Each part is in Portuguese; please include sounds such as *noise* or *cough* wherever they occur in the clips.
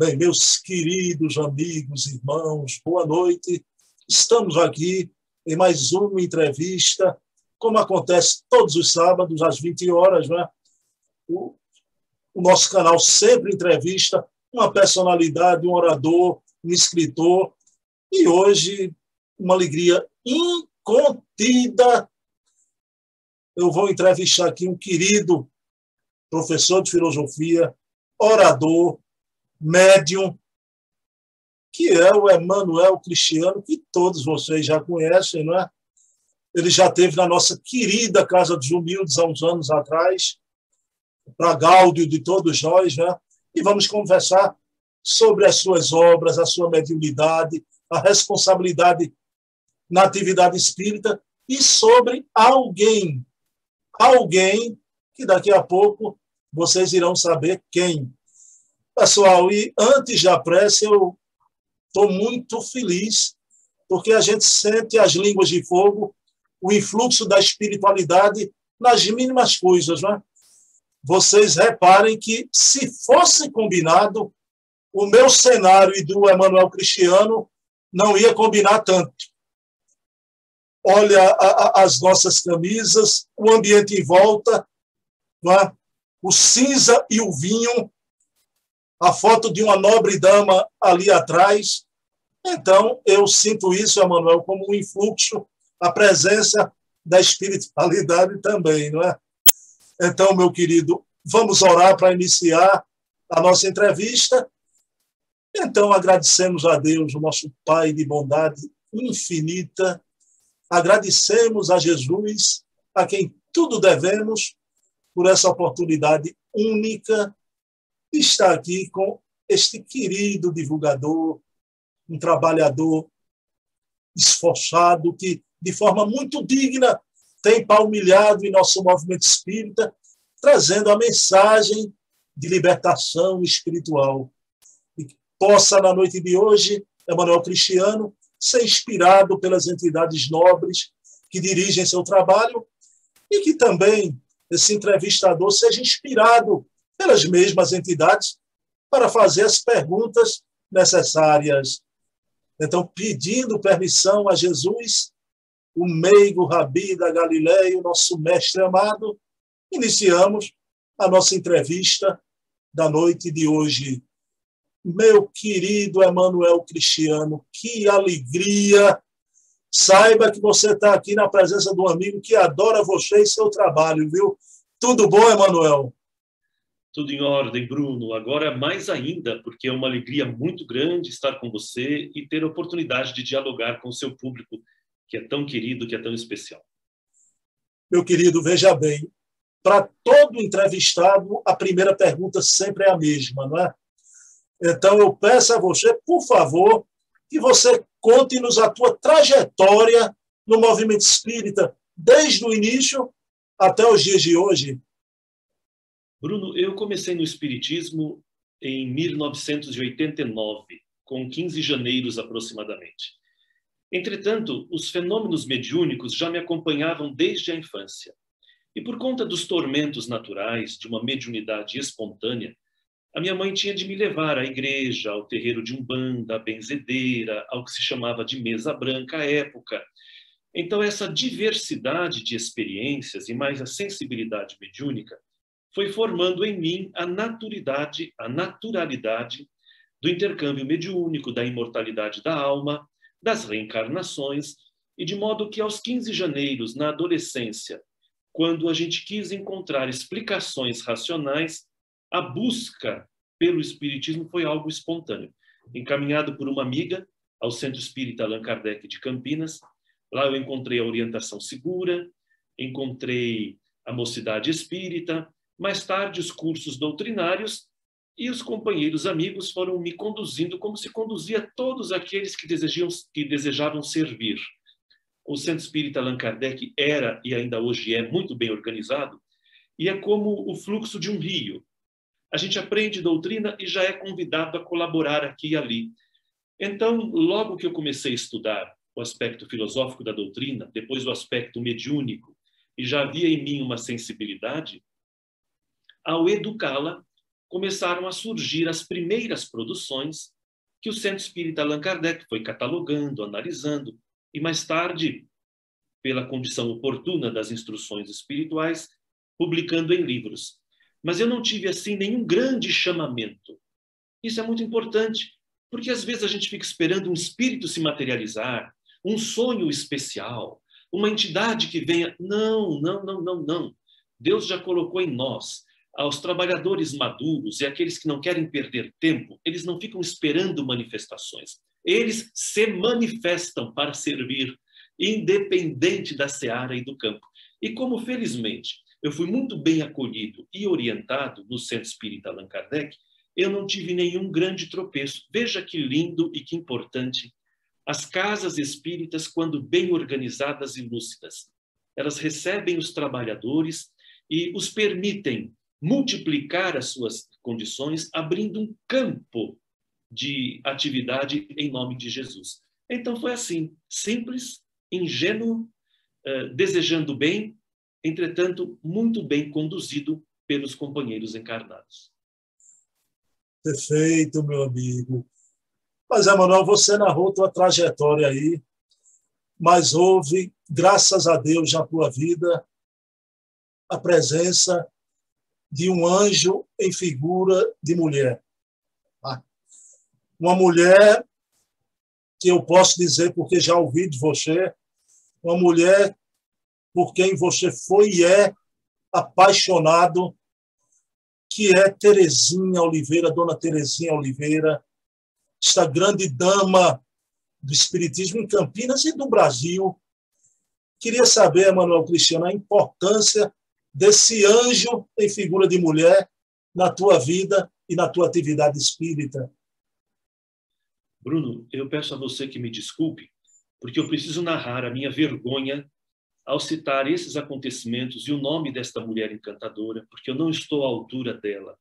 Bem, meus queridos amigos, irmãos, boa noite. Estamos aqui em mais uma entrevista, como acontece todos os sábados, às 20 horas, né? O, o nosso canal sempre entrevista uma personalidade, um orador, um escritor, e hoje uma alegria incontida. Eu vou entrevistar aqui um querido professor de filosofia, orador, médium, que é o Emanuel Cristiano, que todos vocês já conhecem, não é? Ele já teve na nossa querida Casa dos Humildes há uns anos atrás, para Gáudio de todos nós, né? E vamos conversar sobre as suas obras, a sua mediunidade, a responsabilidade na atividade espírita e sobre alguém, alguém que daqui a pouco vocês irão saber quem. Pessoal, e antes da prece, eu estou muito feliz, porque a gente sente as línguas de fogo, o influxo da espiritualidade nas mínimas coisas. Né? Vocês reparem que, se fosse combinado, o meu cenário e do Emanuel Cristiano não ia combinar tanto. Olha a, a, as nossas camisas, o ambiente em volta, é? o cinza e o vinho, a foto de uma nobre dama ali atrás. Então, eu sinto isso, Emanuel, como um influxo, a presença da espiritualidade também, não é? Então, meu querido, vamos orar para iniciar a nossa entrevista. Então, agradecemos a Deus, o nosso Pai de bondade infinita. Agradecemos a Jesus, a quem tudo devemos, por essa oportunidade única estar aqui com este querido divulgador, um trabalhador esforçado que, de forma muito digna, tem palmilhado em nosso movimento espírita, trazendo a mensagem de libertação espiritual. E que possa, na noite de hoje, Emanuel Cristiano, ser inspirado pelas entidades nobres que dirigem seu trabalho e que também esse entrevistador seja inspirado pelas mesmas entidades para fazer as perguntas necessárias. Então, pedindo permissão a Jesus, o meigo rabi da Galileia, o nosso mestre amado, iniciamos a nossa entrevista da noite de hoje. Meu querido Emanuel Cristiano, que alegria Saiba que você está aqui na presença de um amigo que adora você e seu trabalho, viu? Tudo bom, Emanuel? Tudo em ordem, Bruno. Agora mais ainda, porque é uma alegria muito grande estar com você e ter a oportunidade de dialogar com o seu público, que é tão querido, que é tão especial. Meu querido, veja bem, para todo entrevistado, a primeira pergunta sempre é a mesma, não é? Então, eu peço a você, por favor, que você conte-nos a tua trajetória no movimento espírita, desde o início até os dias de hoje. Bruno, eu comecei no espiritismo em 1989, com 15 janeiros aproximadamente. Entretanto, os fenômenos mediúnicos já me acompanhavam desde a infância. E por conta dos tormentos naturais de uma mediunidade espontânea, a minha mãe tinha de me levar à igreja, ao terreiro de Umbanda, à benzedeira, ao que se chamava de mesa branca à época. Então, essa diversidade de experiências e mais a sensibilidade mediúnica foi formando em mim a naturalidade, a naturalidade do intercâmbio mediúnico, da imortalidade da alma, das reencarnações, e de modo que aos 15 janeiros, na adolescência, quando a gente quis encontrar explicações racionais, a busca pelo espiritismo foi algo espontâneo. Encaminhado por uma amiga ao Centro Espírita Allan Kardec de Campinas, lá eu encontrei a orientação segura, encontrei a mocidade espírita, mais tarde os cursos doutrinários e os companheiros amigos foram me conduzindo como se conduzia todos aqueles que, desejam, que desejavam servir. O Centro Espírita Allan Kardec era e ainda hoje é muito bem organizado e é como o fluxo de um rio a gente aprende doutrina e já é convidado a colaborar aqui e ali. Então, logo que eu comecei a estudar o aspecto filosófico da doutrina, depois o aspecto mediúnico, e já havia em mim uma sensibilidade, ao educá-la, começaram a surgir as primeiras produções que o Centro Espírita Allan Kardec foi catalogando, analisando, e mais tarde, pela condição oportuna das instruções espirituais, publicando em livros. Mas eu não tive, assim, nenhum grande chamamento. Isso é muito importante, porque às vezes a gente fica esperando um espírito se materializar, um sonho especial, uma entidade que venha. Não, não, não, não, não. Deus já colocou em nós aos trabalhadores maduros e aqueles que não querem perder tempo, eles não ficam esperando manifestações. Eles se manifestam para servir, independente da seara e do campo. E como, felizmente, eu fui muito bem acolhido e orientado no Centro Espírita Allan Kardec, eu não tive nenhum grande tropeço. Veja que lindo e que importante. As casas espíritas, quando bem organizadas e lúcidas, elas recebem os trabalhadores e os permitem multiplicar as suas condições, abrindo um campo de atividade em nome de Jesus. Então foi assim, simples, ingênuo, eh, desejando bem, entretanto, muito bem conduzido pelos companheiros encarnados. Perfeito, meu amigo. Mas, Emanuel, você narrou tua trajetória aí, mas houve, graças a Deus, na tua vida, a presença de um anjo em figura de mulher. Ah, uma mulher que eu posso dizer, porque já ouvi de você, uma mulher por quem você foi e é apaixonado, que é Terezinha Oliveira, Dona Terezinha Oliveira, esta grande dama do Espiritismo em Campinas e do Brasil. Queria saber, Manuel Cristiano, a importância desse anjo em figura de mulher na tua vida e na tua atividade espírita. Bruno, eu peço a você que me desculpe, porque eu preciso narrar a minha vergonha ao citar esses acontecimentos e o nome desta mulher encantadora, porque eu não estou à altura dela.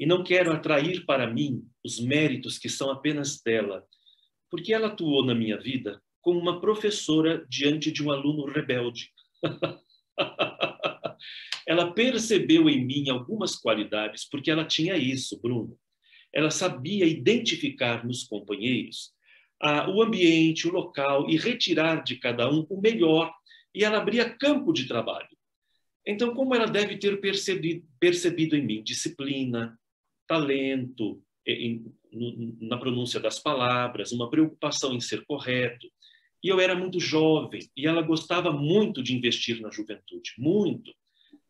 E não quero atrair para mim os méritos que são apenas dela, porque ela atuou na minha vida como uma professora diante de um aluno rebelde. *laughs* ela percebeu em mim algumas qualidades, porque ela tinha isso, Bruno. Ela sabia identificar nos companheiros o ambiente, o local e retirar de cada um o melhor, e ela abria campo de trabalho. Então, como ela deve ter percebido, percebido em mim disciplina, talento em, na pronúncia das palavras, uma preocupação em ser correto. E eu era muito jovem e ela gostava muito de investir na juventude, muito.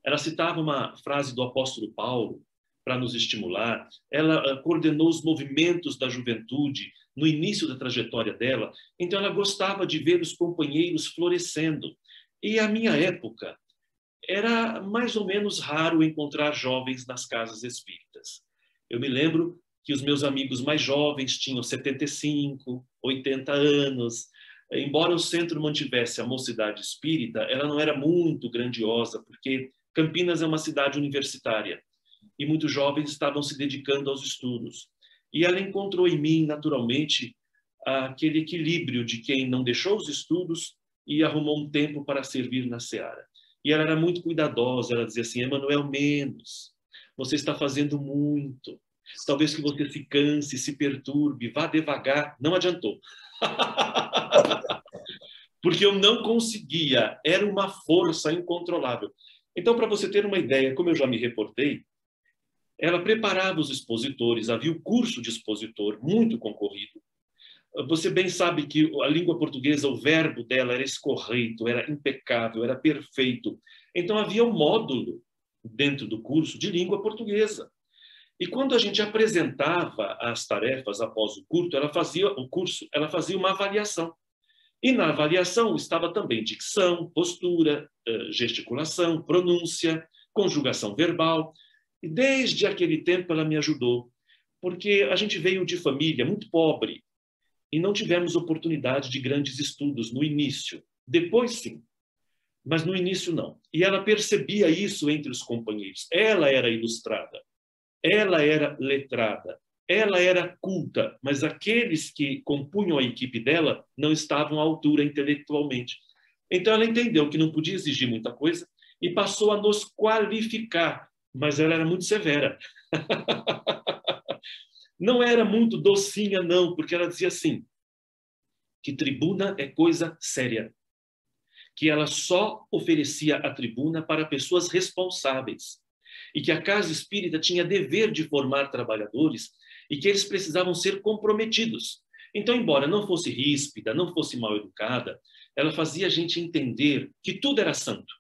Ela citava uma frase do apóstolo Paulo para nos estimular. Ela eh, coordenou os movimentos da juventude no início da trajetória dela. Então, ela gostava de ver os companheiros florescendo. E a minha época era mais ou menos raro encontrar jovens nas casas espíritas. Eu me lembro que os meus amigos mais jovens tinham 75, 80 anos. Embora o centro mantivesse a mocidade espírita, ela não era muito grandiosa, porque Campinas é uma cidade universitária e muitos jovens estavam se dedicando aos estudos. E ela encontrou em mim, naturalmente, aquele equilíbrio de quem não deixou os estudos e arrumou um tempo para servir na seara. E ela era muito cuidadosa, ela dizia assim: Emanuel, menos, você está fazendo muito. Talvez que você se canse, se perturbe, vá devagar. Não adiantou. *laughs* Porque eu não conseguia, era uma força incontrolável. Então, para você ter uma ideia, como eu já me reportei, ela preparava os expositores, havia o curso de expositor muito concorrido. Você bem sabe que a língua portuguesa, o verbo dela era escorreito, era impecável, era perfeito. Então havia um módulo dentro do curso de língua portuguesa. E quando a gente apresentava as tarefas após o curso, ela fazia o curso, ela fazia uma avaliação. E na avaliação estava também dicção, postura, eh, gesticulação, pronúncia, conjugação verbal. E desde aquele tempo ela me ajudou, porque a gente veio de família muito pobre e não tivemos oportunidade de grandes estudos no início. Depois, sim, mas no início não. E ela percebia isso entre os companheiros. Ela era ilustrada, ela era letrada, ela era culta, mas aqueles que compunham a equipe dela não estavam à altura intelectualmente. Então ela entendeu que não podia exigir muita coisa e passou a nos qualificar mas ela era muito severa. *laughs* não era muito docinha, não, porque ela dizia assim: que tribuna é coisa séria, que ela só oferecia a tribuna para pessoas responsáveis e que a casa espírita tinha dever de formar trabalhadores e que eles precisavam ser comprometidos. Então, embora não fosse ríspida, não fosse mal educada, ela fazia a gente entender que tudo era santo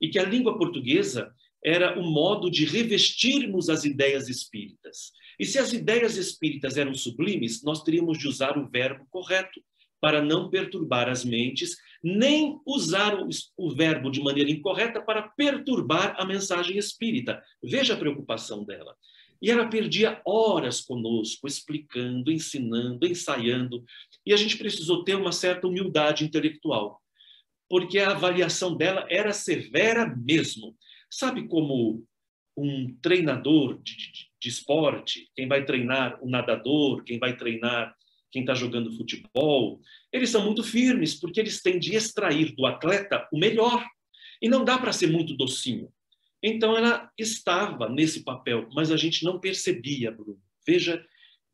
e que a língua portuguesa era o modo de revestirmos as ideias espíritas. E se as ideias espíritas eram sublimes, nós teríamos de usar o verbo correto para não perturbar as mentes, nem usar o, o verbo de maneira incorreta para perturbar a mensagem espírita. Veja a preocupação dela. E ela perdia horas conosco, explicando, ensinando, ensaiando. E a gente precisou ter uma certa humildade intelectual, porque a avaliação dela era severa mesmo. Sabe como um treinador de, de, de esporte, quem vai treinar o nadador, quem vai treinar quem está jogando futebol, eles são muito firmes, porque eles têm de extrair do atleta o melhor. E não dá para ser muito docinho. Então ela estava nesse papel, mas a gente não percebia, Bruno. Veja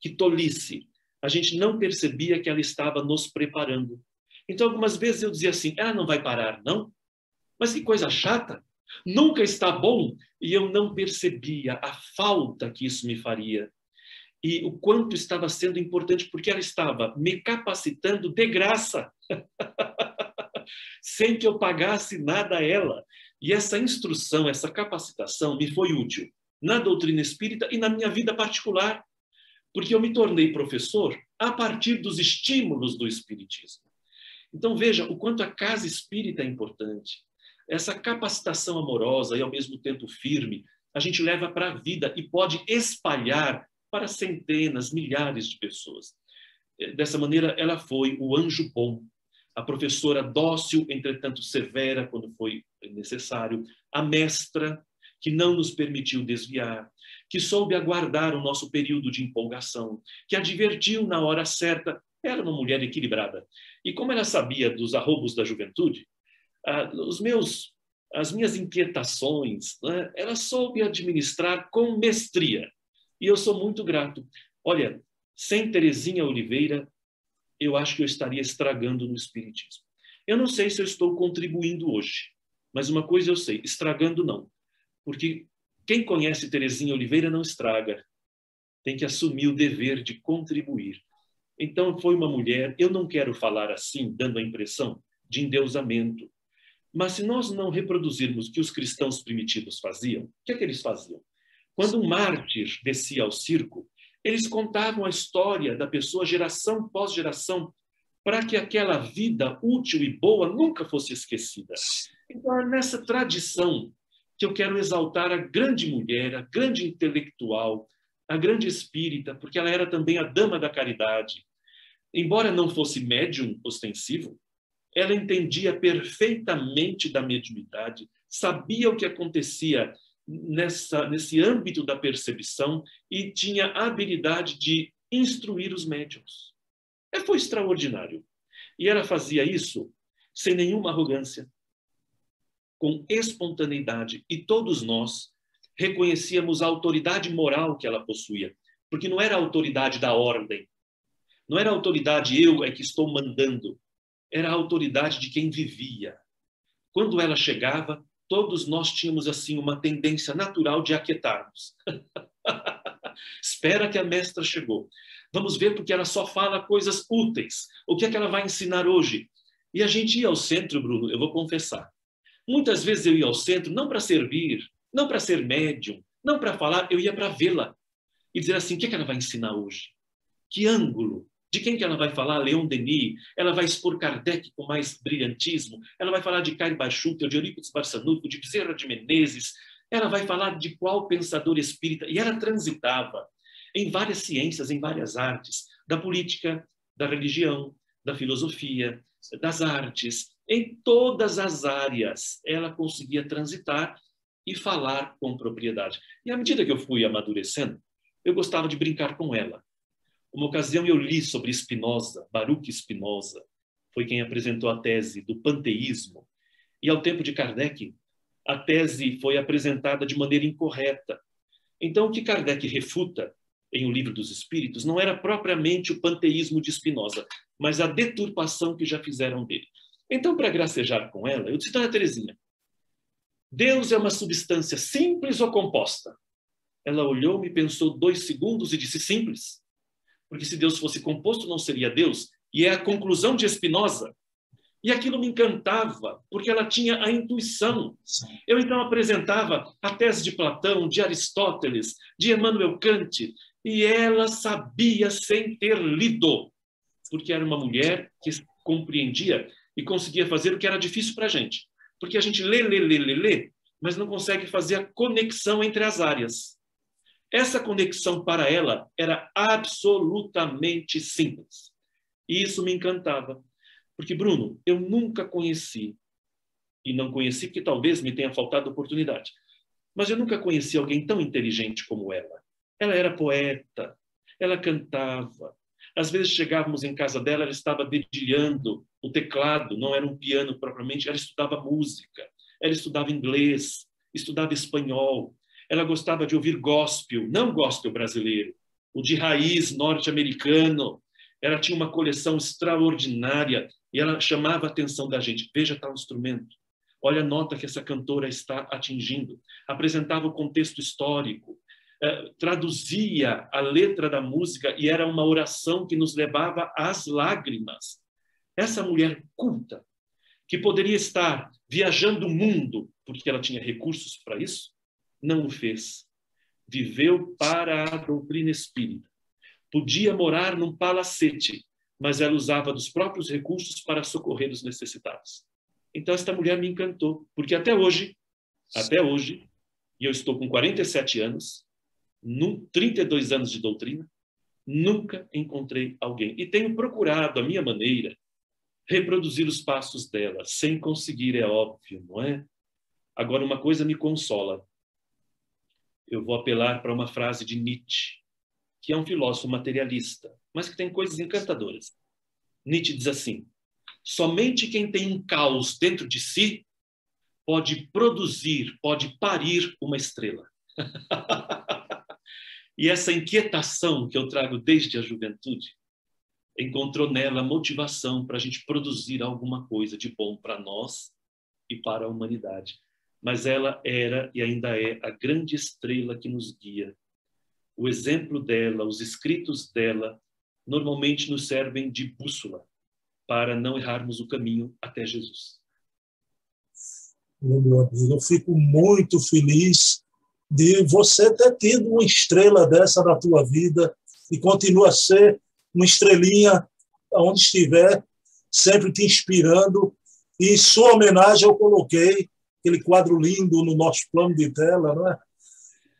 que tolice. A gente não percebia que ela estava nos preparando. Então algumas vezes eu dizia assim: ela não vai parar, não? Mas que coisa chata nunca está bom, e eu não percebia a falta que isso me faria. E o quanto estava sendo importante, porque ela estava me capacitando de graça, *laughs* sem que eu pagasse nada a ela. E essa instrução, essa capacitação me foi útil na doutrina espírita e na minha vida particular, porque eu me tornei professor a partir dos estímulos do espiritismo. Então veja o quanto a casa espírita é importante essa capacitação amorosa e ao mesmo tempo firme, a gente leva para a vida e pode espalhar para centenas, milhares de pessoas. Eh, dessa maneira, ela foi o anjo bom, a professora dócil, entretanto severa quando foi necessário, a mestra que não nos permitiu desviar, que soube aguardar o nosso período de empolgação, que advertiu na hora certa, era uma mulher equilibrada. E como ela sabia dos arrobos da juventude, ah, os meus, as minhas inquietações, né, ela soube administrar com mestria. E eu sou muito grato. Olha, sem Terezinha Oliveira, eu acho que eu estaria estragando no Espiritismo. Eu não sei se eu estou contribuindo hoje, mas uma coisa eu sei: estragando não. Porque quem conhece Terezinha Oliveira não estraga. Tem que assumir o dever de contribuir. Então, foi uma mulher, eu não quero falar assim, dando a impressão de endeusamento, mas se nós não reproduzirmos o que os cristãos primitivos faziam, o que é que eles faziam? Quando um mártir descia ao circo, eles contavam a história da pessoa geração pós geração, para que aquela vida útil e boa nunca fosse esquecida. Então, é nessa tradição que eu quero exaltar a grande mulher, a grande intelectual, a grande espírita, porque ela era também a dama da caridade. Embora não fosse médium ostensivo, ela entendia perfeitamente da mediunidade, sabia o que acontecia nessa, nesse âmbito da percepção e tinha a habilidade de instruir os médiums. É, foi extraordinário. E ela fazia isso sem nenhuma arrogância, com espontaneidade. E todos nós reconhecíamos a autoridade moral que ela possuía, porque não era a autoridade da ordem, não era a autoridade eu é que estou mandando, era a autoridade de quem vivia. Quando ela chegava, todos nós tínhamos assim uma tendência natural de aquietarmos. *laughs* Espera que a mestra chegou. Vamos ver porque ela só fala coisas úteis. O que é que ela vai ensinar hoje? E a gente ia ao centro, Bruno, eu vou confessar. Muitas vezes eu ia ao centro não para servir, não para ser médium, não para falar, eu ia para vê-la e dizer assim: o que, é que ela vai ensinar hoje? Que ângulo, de quem que ela vai falar? Leon Denis. Ela vai expor Kardec com mais brilhantismo. Ela vai falar de Caio Baixuta, de Eurípides Barçanuto, de Bezerra de Menezes. Ela vai falar de qual pensador espírita. E ela transitava em várias ciências, em várias artes, da política, da religião, da filosofia, das artes. Em todas as áreas, ela conseguia transitar e falar com propriedade. E à medida que eu fui amadurecendo, eu gostava de brincar com ela. Uma ocasião eu li sobre Spinoza, Baruch Spinoza, foi quem apresentou a tese do panteísmo. E ao tempo de Kardec, a tese foi apresentada de maneira incorreta. Então, o que Kardec refuta em O Livro dos Espíritos não era propriamente o panteísmo de Spinoza, mas a deturpação que já fizeram dele. Então, para gracejar com ela, eu disse, Dona Terezinha, Deus é uma substância simples ou composta? Ela olhou-me, pensou dois segundos e disse simples. Porque se Deus fosse composto, não seria Deus. E é a conclusão de Spinoza. E aquilo me encantava, porque ela tinha a intuição. Eu então apresentava a tese de Platão, de Aristóteles, de Emmanuel Kant, e ela sabia sem ter lido, porque era uma mulher que compreendia e conseguia fazer o que era difícil para a gente. Porque a gente lê, lê, lê, lê, lê, mas não consegue fazer a conexão entre as áreas. Essa conexão para ela era absolutamente simples. E isso me encantava. Porque, Bruno, eu nunca conheci, e não conheci porque talvez me tenha faltado oportunidade, mas eu nunca conheci alguém tão inteligente como ela. Ela era poeta, ela cantava. Às vezes chegávamos em casa dela, ela estava dedilhando o teclado, não era um piano propriamente, ela estudava música, ela estudava inglês, estudava espanhol, ela gostava de ouvir gospel, não gospel brasileiro, o de raiz norte-americano. Ela tinha uma coleção extraordinária e ela chamava a atenção da gente. Veja tal instrumento. Olha a nota que essa cantora está atingindo. Apresentava o contexto histórico, traduzia a letra da música e era uma oração que nos levava às lágrimas. Essa mulher culta, que poderia estar viajando o mundo porque ela tinha recursos para isso, não o fez. Viveu para a doutrina espírita. Podia morar num palacete, mas ela usava dos próprios recursos para socorrer os necessitados. Então esta mulher me encantou, porque até hoje, até hoje, e eu estou com 47 anos, num 32 anos de doutrina, nunca encontrei alguém. E tenho procurado, a minha maneira, reproduzir os passos dela, sem conseguir, é óbvio, não é? Agora, uma coisa me consola. Eu vou apelar para uma frase de Nietzsche, que é um filósofo materialista, mas que tem coisas encantadoras. Nietzsche diz assim: somente quem tem um caos dentro de si pode produzir, pode parir uma estrela. *laughs* E essa inquietação que eu trago desde a juventude encontrou nela motivação para a gente produzir alguma coisa de bom para nós e para a humanidade. Mas ela era e ainda é a grande estrela que nos guia. O exemplo dela, os escritos dela, normalmente nos servem de bússola para não errarmos o caminho até Jesus. Eu fico muito feliz de você ter tido uma estrela dessa na tua vida e continua a ser uma estrelinha onde estiver, sempre te inspirando. E em sua homenagem eu coloquei aquele quadro lindo no nosso plano de tela, não é?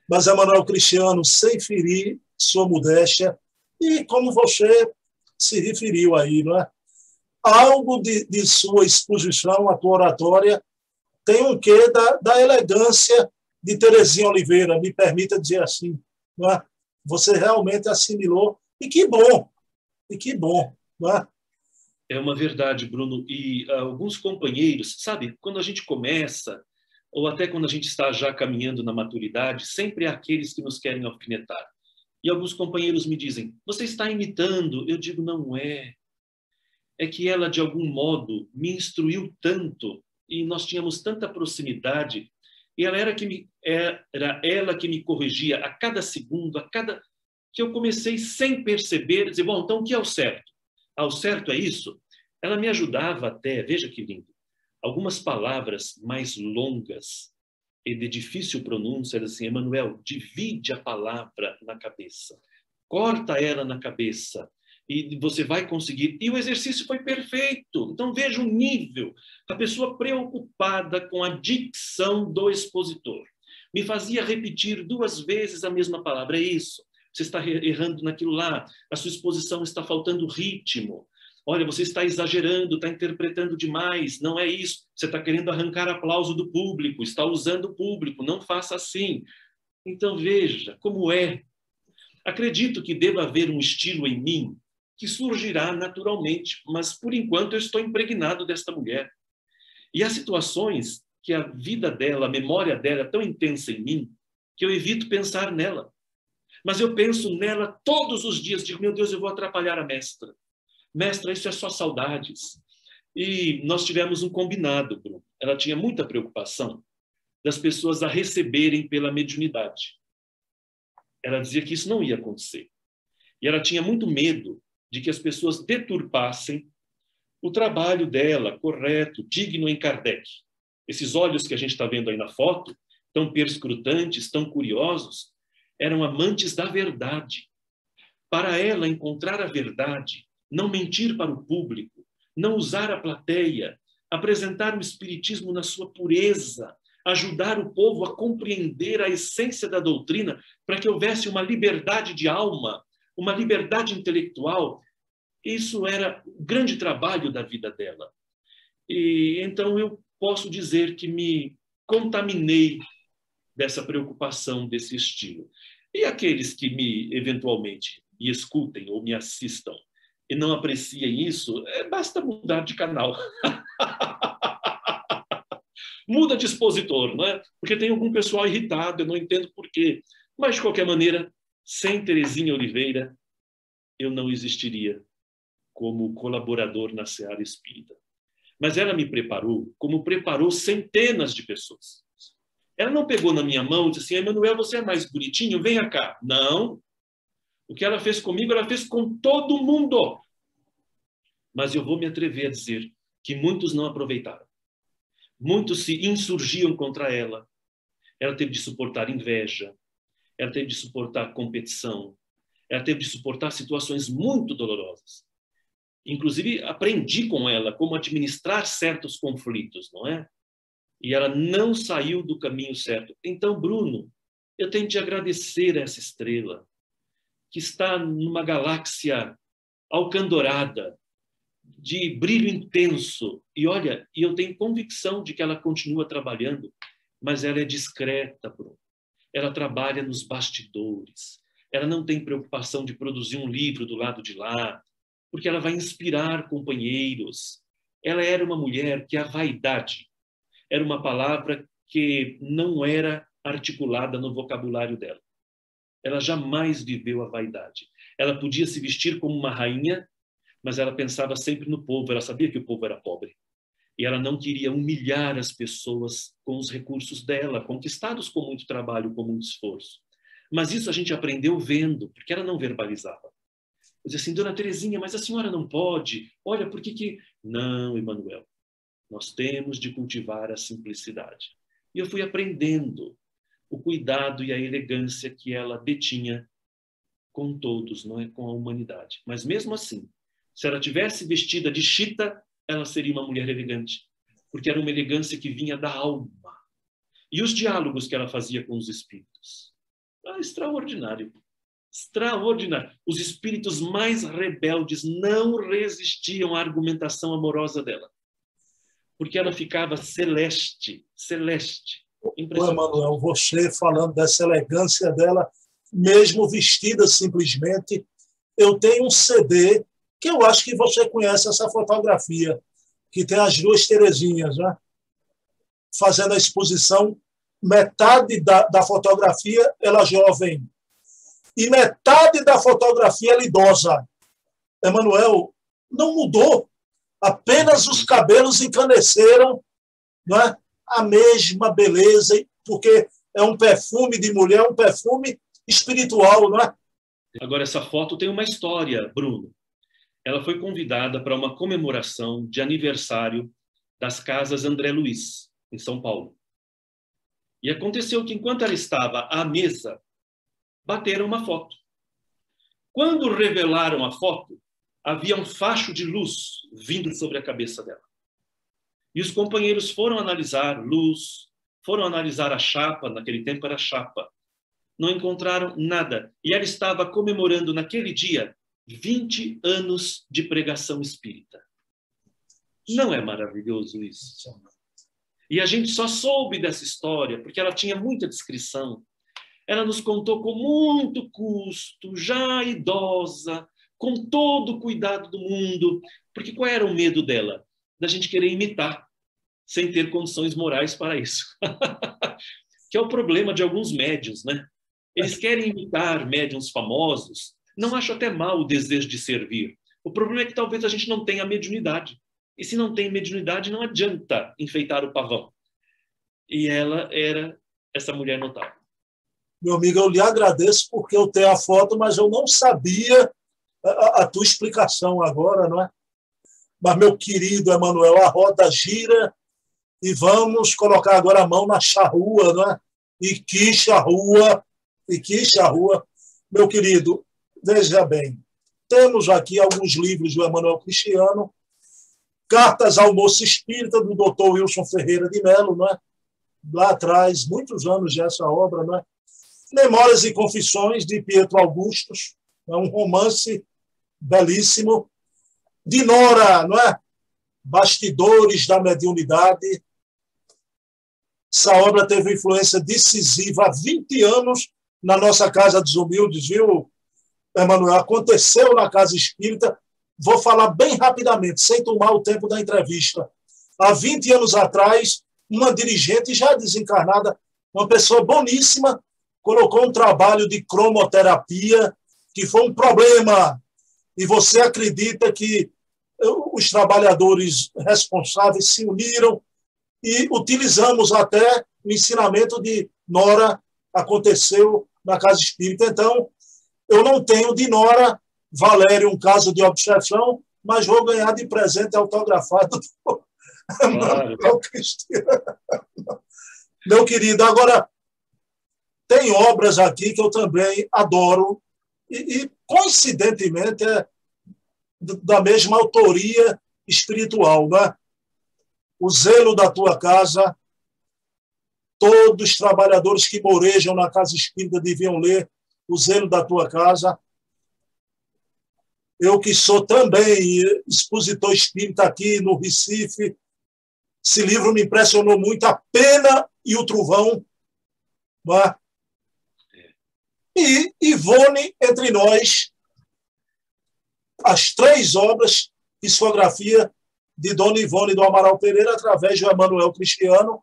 Mas Emanuel Cristiano, sem ferir sua modéstia, e como você se referiu aí, não é? Algo de, de sua exposição, a tua oratória, tem um quê da, da elegância de Terezinha Oliveira, me permita dizer assim. É? Você realmente assimilou, e que bom, e que bom. Não é? é uma verdade, Bruno. E uh, alguns companheiros, sabe, quando a gente começa, ou até quando a gente está já caminhando na maturidade, sempre há aqueles que nos querem alfinetar. E alguns companheiros me dizem: Você está imitando? Eu digo: Não é. É que ela, de algum modo, me instruiu tanto e nós tínhamos tanta proximidade e ela era que me era ela que me corrigia a cada segundo, a cada que eu comecei sem perceber, dizer, bom, então o que é o certo? Ah, o certo é isso? Ela me ajudava até, veja que lindo, algumas palavras mais longas e de difícil pronúncia, era assim, Emanuel, divide a palavra na cabeça, corta ela na cabeça, e você vai conseguir. E o exercício foi perfeito. Então veja o nível. A pessoa preocupada com a dicção do expositor. Me fazia repetir duas vezes a mesma palavra. É isso. Você está errando naquilo lá. A sua exposição está faltando ritmo. Olha, você está exagerando, está interpretando demais. Não é isso. Você está querendo arrancar aplauso do público, está usando o público. Não faça assim. Então veja como é. Acredito que deva haver um estilo em mim que surgirá naturalmente, mas por enquanto eu estou impregnado desta mulher. E há situações que a vida dela, a memória dela é tão intensa em mim que eu evito pensar nela. Mas eu penso nela todos os dias, digo, meu Deus, eu vou atrapalhar a mestra. Mestra, isso é só saudades. E nós tivemos um combinado, Bruno. Ela tinha muita preocupação das pessoas a receberem pela mediunidade. Ela dizia que isso não ia acontecer. E ela tinha muito medo de que as pessoas deturpassem o trabalho dela, correto, digno em Kardec. Esses olhos que a gente está vendo aí na foto, tão perscrutantes, tão curiosos, eram amantes da verdade. Para ela encontrar a verdade, não mentir para o público, não usar a plateia, apresentar o espiritismo na sua pureza, ajudar o povo a compreender a essência da doutrina, para que houvesse uma liberdade de alma, uma liberdade intelectual. Isso era o grande trabalho da vida dela. E então eu posso dizer que me contaminei dessa preocupação desse estilo. E aqueles que me eventualmente me escutem ou me assistam e não apreciem isso, é, basta mudar de canal. *laughs* Muda de expositor, não é? Porque tem algum pessoal irritado, eu não entendo por quê. Mas, de qualquer maneira, sem Terezinha Oliveira, eu não existiria como colaborador na Seara Espírita. Mas ela me preparou como preparou centenas de pessoas. Ela não pegou na minha mão e disse assim, Emanuel, você é mais bonitinho, venha cá. Não. O que ela fez comigo, ela fez com todo mundo. Mas eu vou me atrever a dizer que muitos não aproveitaram. Muitos se insurgiam contra ela. Ela teve de suportar inveja, ela teve de suportar competição, ela teve de suportar situações muito dolorosas. Inclusive, aprendi com ela como administrar certos conflitos, não é? e ela não saiu do caminho certo. Então, Bruno, eu tenho de agradecer essa estrela que está numa galáxia alcandorada, de brilho intenso. E olha, eu tenho convicção de que ela continua trabalhando, mas ela é discreta, Bruno. Ela trabalha nos bastidores. Ela não tem preocupação de produzir um livro do lado de lá, porque ela vai inspirar companheiros. Ela era uma mulher que a vaidade era uma palavra que não era articulada no vocabulário dela. Ela jamais viveu a vaidade. Ela podia se vestir como uma rainha, mas ela pensava sempre no povo, ela sabia que o povo era pobre. E ela não queria humilhar as pessoas com os recursos dela, conquistados com muito trabalho, com muito esforço. Mas isso a gente aprendeu vendo, porque ela não verbalizava. Dizia assim, dona Terezinha, mas a senhora não pode. Olha, por que que... Não, Emanuel. Nós temos de cultivar a simplicidade. E eu fui aprendendo o cuidado e a elegância que ela detinha com todos, não é com a humanidade. Mas mesmo assim, se ela tivesse vestida de chita, ela seria uma mulher elegante, porque era uma elegância que vinha da alma. E os diálogos que ela fazia com os espíritos, ah, extraordinário. Extraordinário. Os espíritos mais rebeldes não resistiam à argumentação amorosa dela porque ela ficava celeste, celeste. Emanuel, você falando dessa elegância dela, mesmo vestida simplesmente, eu tenho um CD que eu acho que você conhece essa fotografia, que tem as duas Terezinhas, né? fazendo a exposição, metade da, da fotografia ela jovem e metade da fotografia ela idosa. Emanuel, não mudou apenas os cabelos encaneceram, não é? a mesma beleza, porque é um perfume de mulher, um perfume espiritual, não é? Agora, essa foto tem uma história, Bruno. Ela foi convidada para uma comemoração de aniversário das casas André Luiz, em São Paulo. E aconteceu que, enquanto ela estava à mesa, bateram uma foto. Quando revelaram a foto, havia um facho de luz vindo sobre a cabeça dela. E os companheiros foram analisar luz, foram analisar a chapa, naquele tempo era chapa. Não encontraram nada. E ela estava comemorando naquele dia 20 anos de pregação espírita. Não é maravilhoso isso? E a gente só soube dessa história porque ela tinha muita descrição. Ela nos contou com muito custo, já idosa, com todo o cuidado do mundo. Porque qual era o medo dela? Da gente querer imitar. sem ter condições morais para isso. *laughs* que é o problema de alguns médios, né? Eles querem imitar médiums famosos. Não acho até mal o desejo de servir. O problema é que talvez a gente não tenha mediunidade. E se não tem mediunidade, não adianta enfeitar o pavão. E ela era essa mulher notável. Meu amigo, eu lhe agradeço porque eu tenho a foto, mas eu não sabia a, a tua explicação agora, não é? Mas, meu querido Emanuel, a roda gira e vamos colocar agora a mão na charrua, não é? E que charrua, e que charrua. Meu querido, veja bem, temos aqui alguns livros do Emanuel Cristiano, Cartas ao Moço Espírita, do doutor Wilson Ferreira de Mello, não é? lá atrás, muitos anos essa obra, não é? Memórias e Confissões, de Pietro Augustus, é um romance belíssimo. De Nora, não é? Bastidores da Mediunidade. Essa obra teve influência decisiva há 20 anos na nossa Casa dos Humildes, viu, Emanuel? Aconteceu na Casa Espírita. Vou falar bem rapidamente, sem tomar o tempo da entrevista. Há 20 anos atrás, uma dirigente já desencarnada, uma pessoa boníssima, colocou um trabalho de cromoterapia que foi um problema. E você acredita que os trabalhadores responsáveis se uniram e utilizamos até o ensinamento de Nora, aconteceu na Casa Espírita. Então, eu não tenho de Nora Valério um caso de obsessão, mas vou ganhar de presente autografado *laughs* Claro. Meu querido, agora, tem obras aqui que eu também adoro, e, e coincidentemente é da mesma autoria espiritual, né? O zelo da tua casa, todos os trabalhadores que morejam na casa espírita deviam ler o zelo da tua casa. Eu que sou também expositor espírita aqui no Recife, esse livro me impressionou muito, A Pena e o Trovão. É? E Ivone Entre Nós, as três obras, psicografia de Dona Ivone do Amaral Pereira, através de Emanuel Cristiano.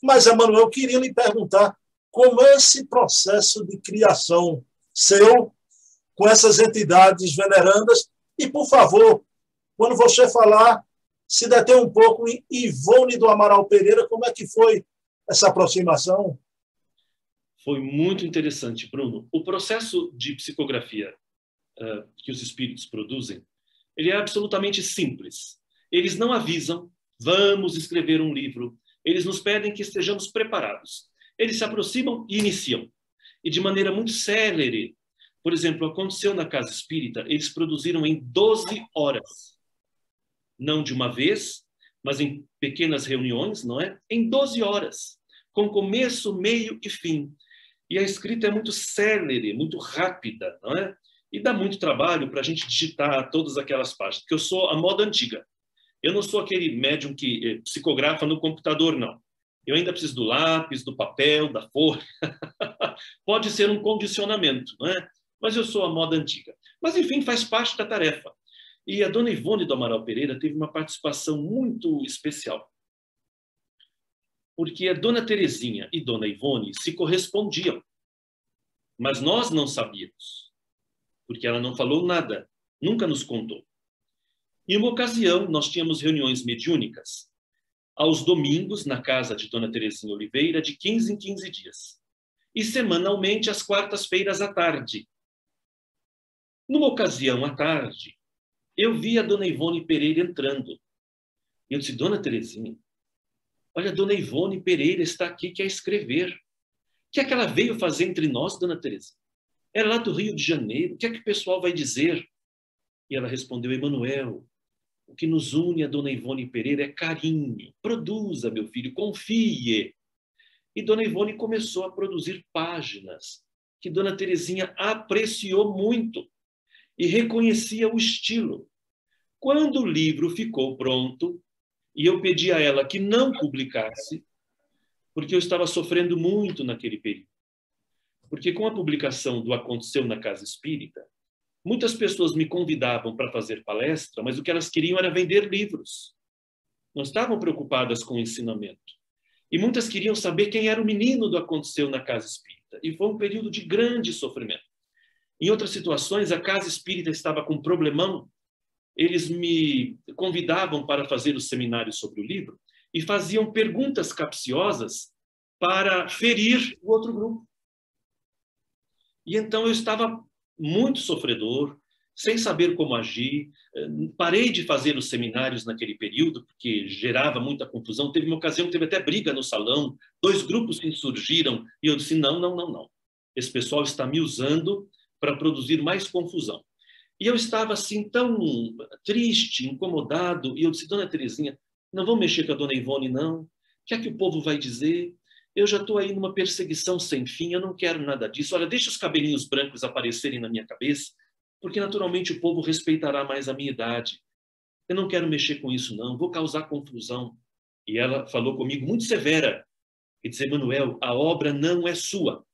Mas, Emanuel, queria lhe perguntar como é esse processo de criação seu com essas entidades venerandas. E, por favor, quando você falar se deter um pouco em Ivone do Amaral Pereira, como é que foi essa aproximação? Foi muito interessante, Bruno. O processo de psicografia uh, que os espíritos produzem, ele é absolutamente simples. Eles não avisam, vamos escrever um livro. Eles nos pedem que estejamos preparados. Eles se aproximam e iniciam. E de maneira muito célere. Por exemplo, aconteceu na Casa Espírita, eles produziram em 12 horas não de uma vez, mas em pequenas reuniões, não é? Em 12 horas, com começo, meio e fim. E a escrita é muito célere, muito rápida, não é? E dá muito trabalho para a gente digitar todas aquelas páginas, porque eu sou a moda antiga. Eu não sou aquele médium que eh, psicografa no computador, não. Eu ainda preciso do lápis, do papel, da folha. *laughs* Pode ser um condicionamento, não é? Mas eu sou a moda antiga. Mas, enfim, faz parte da tarefa. E a dona Ivone do Amaral Pereira teve uma participação muito especial. Porque a dona Terezinha e dona Ivone se correspondiam. Mas nós não sabíamos. Porque ela não falou nada, nunca nos contou. Em uma ocasião, nós tínhamos reuniões mediúnicas aos domingos na casa de Dona Terezinha Oliveira, de 15 em 15 dias. E semanalmente às quartas-feiras à tarde. Numa ocasião à tarde, eu vi a dona Ivone Pereira entrando. Eu disse, dona Terezinha, olha, dona Ivone Pereira está aqui, quer escrever. O que é que ela veio fazer entre nós, dona Terezinha? É lá do Rio de Janeiro, o que é que o pessoal vai dizer? E ela respondeu, Emanuel, o que nos une a dona Ivone Pereira é carinho. Produza, meu filho, confie. E dona Ivone começou a produzir páginas que dona Terezinha apreciou muito e reconhecia o estilo. Quando o livro ficou pronto, e eu pedi a ela que não publicasse, porque eu estava sofrendo muito naquele período. Porque com a publicação do Aconteceu na Casa Espírita, muitas pessoas me convidavam para fazer palestra, mas o que elas queriam era vender livros. não estavam preocupadas com o ensinamento. E muitas queriam saber quem era o menino do aconteceu na casa espírita. E foi um período de grande sofrimento. Em outras situações, a casa espírita estava com um problemão. Eles me convidavam para fazer o seminário sobre o livro e faziam perguntas capciosas para ferir o outro grupo. E então eu estava muito sofredor, sem saber como agir. Parei de fazer os seminários naquele período, porque gerava muita confusão. Teve uma ocasião teve até briga no salão, dois grupos se insurgiram, e eu disse: não, não, não, não. Esse pessoal está me usando para produzir mais confusão. E eu estava assim tão triste, incomodado, e eu disse: Dona Terezinha, não vão mexer com a Dona Ivone, não. O que é que o povo vai dizer? Eu já estou aí numa perseguição sem fim, eu não quero nada disso. Olha, deixa os cabelinhos brancos aparecerem na minha cabeça, porque naturalmente o povo respeitará mais a minha idade. Eu não quero mexer com isso, não, vou causar confusão. E ela falou comigo muito severa, e disse, Manuel, a obra não é sua.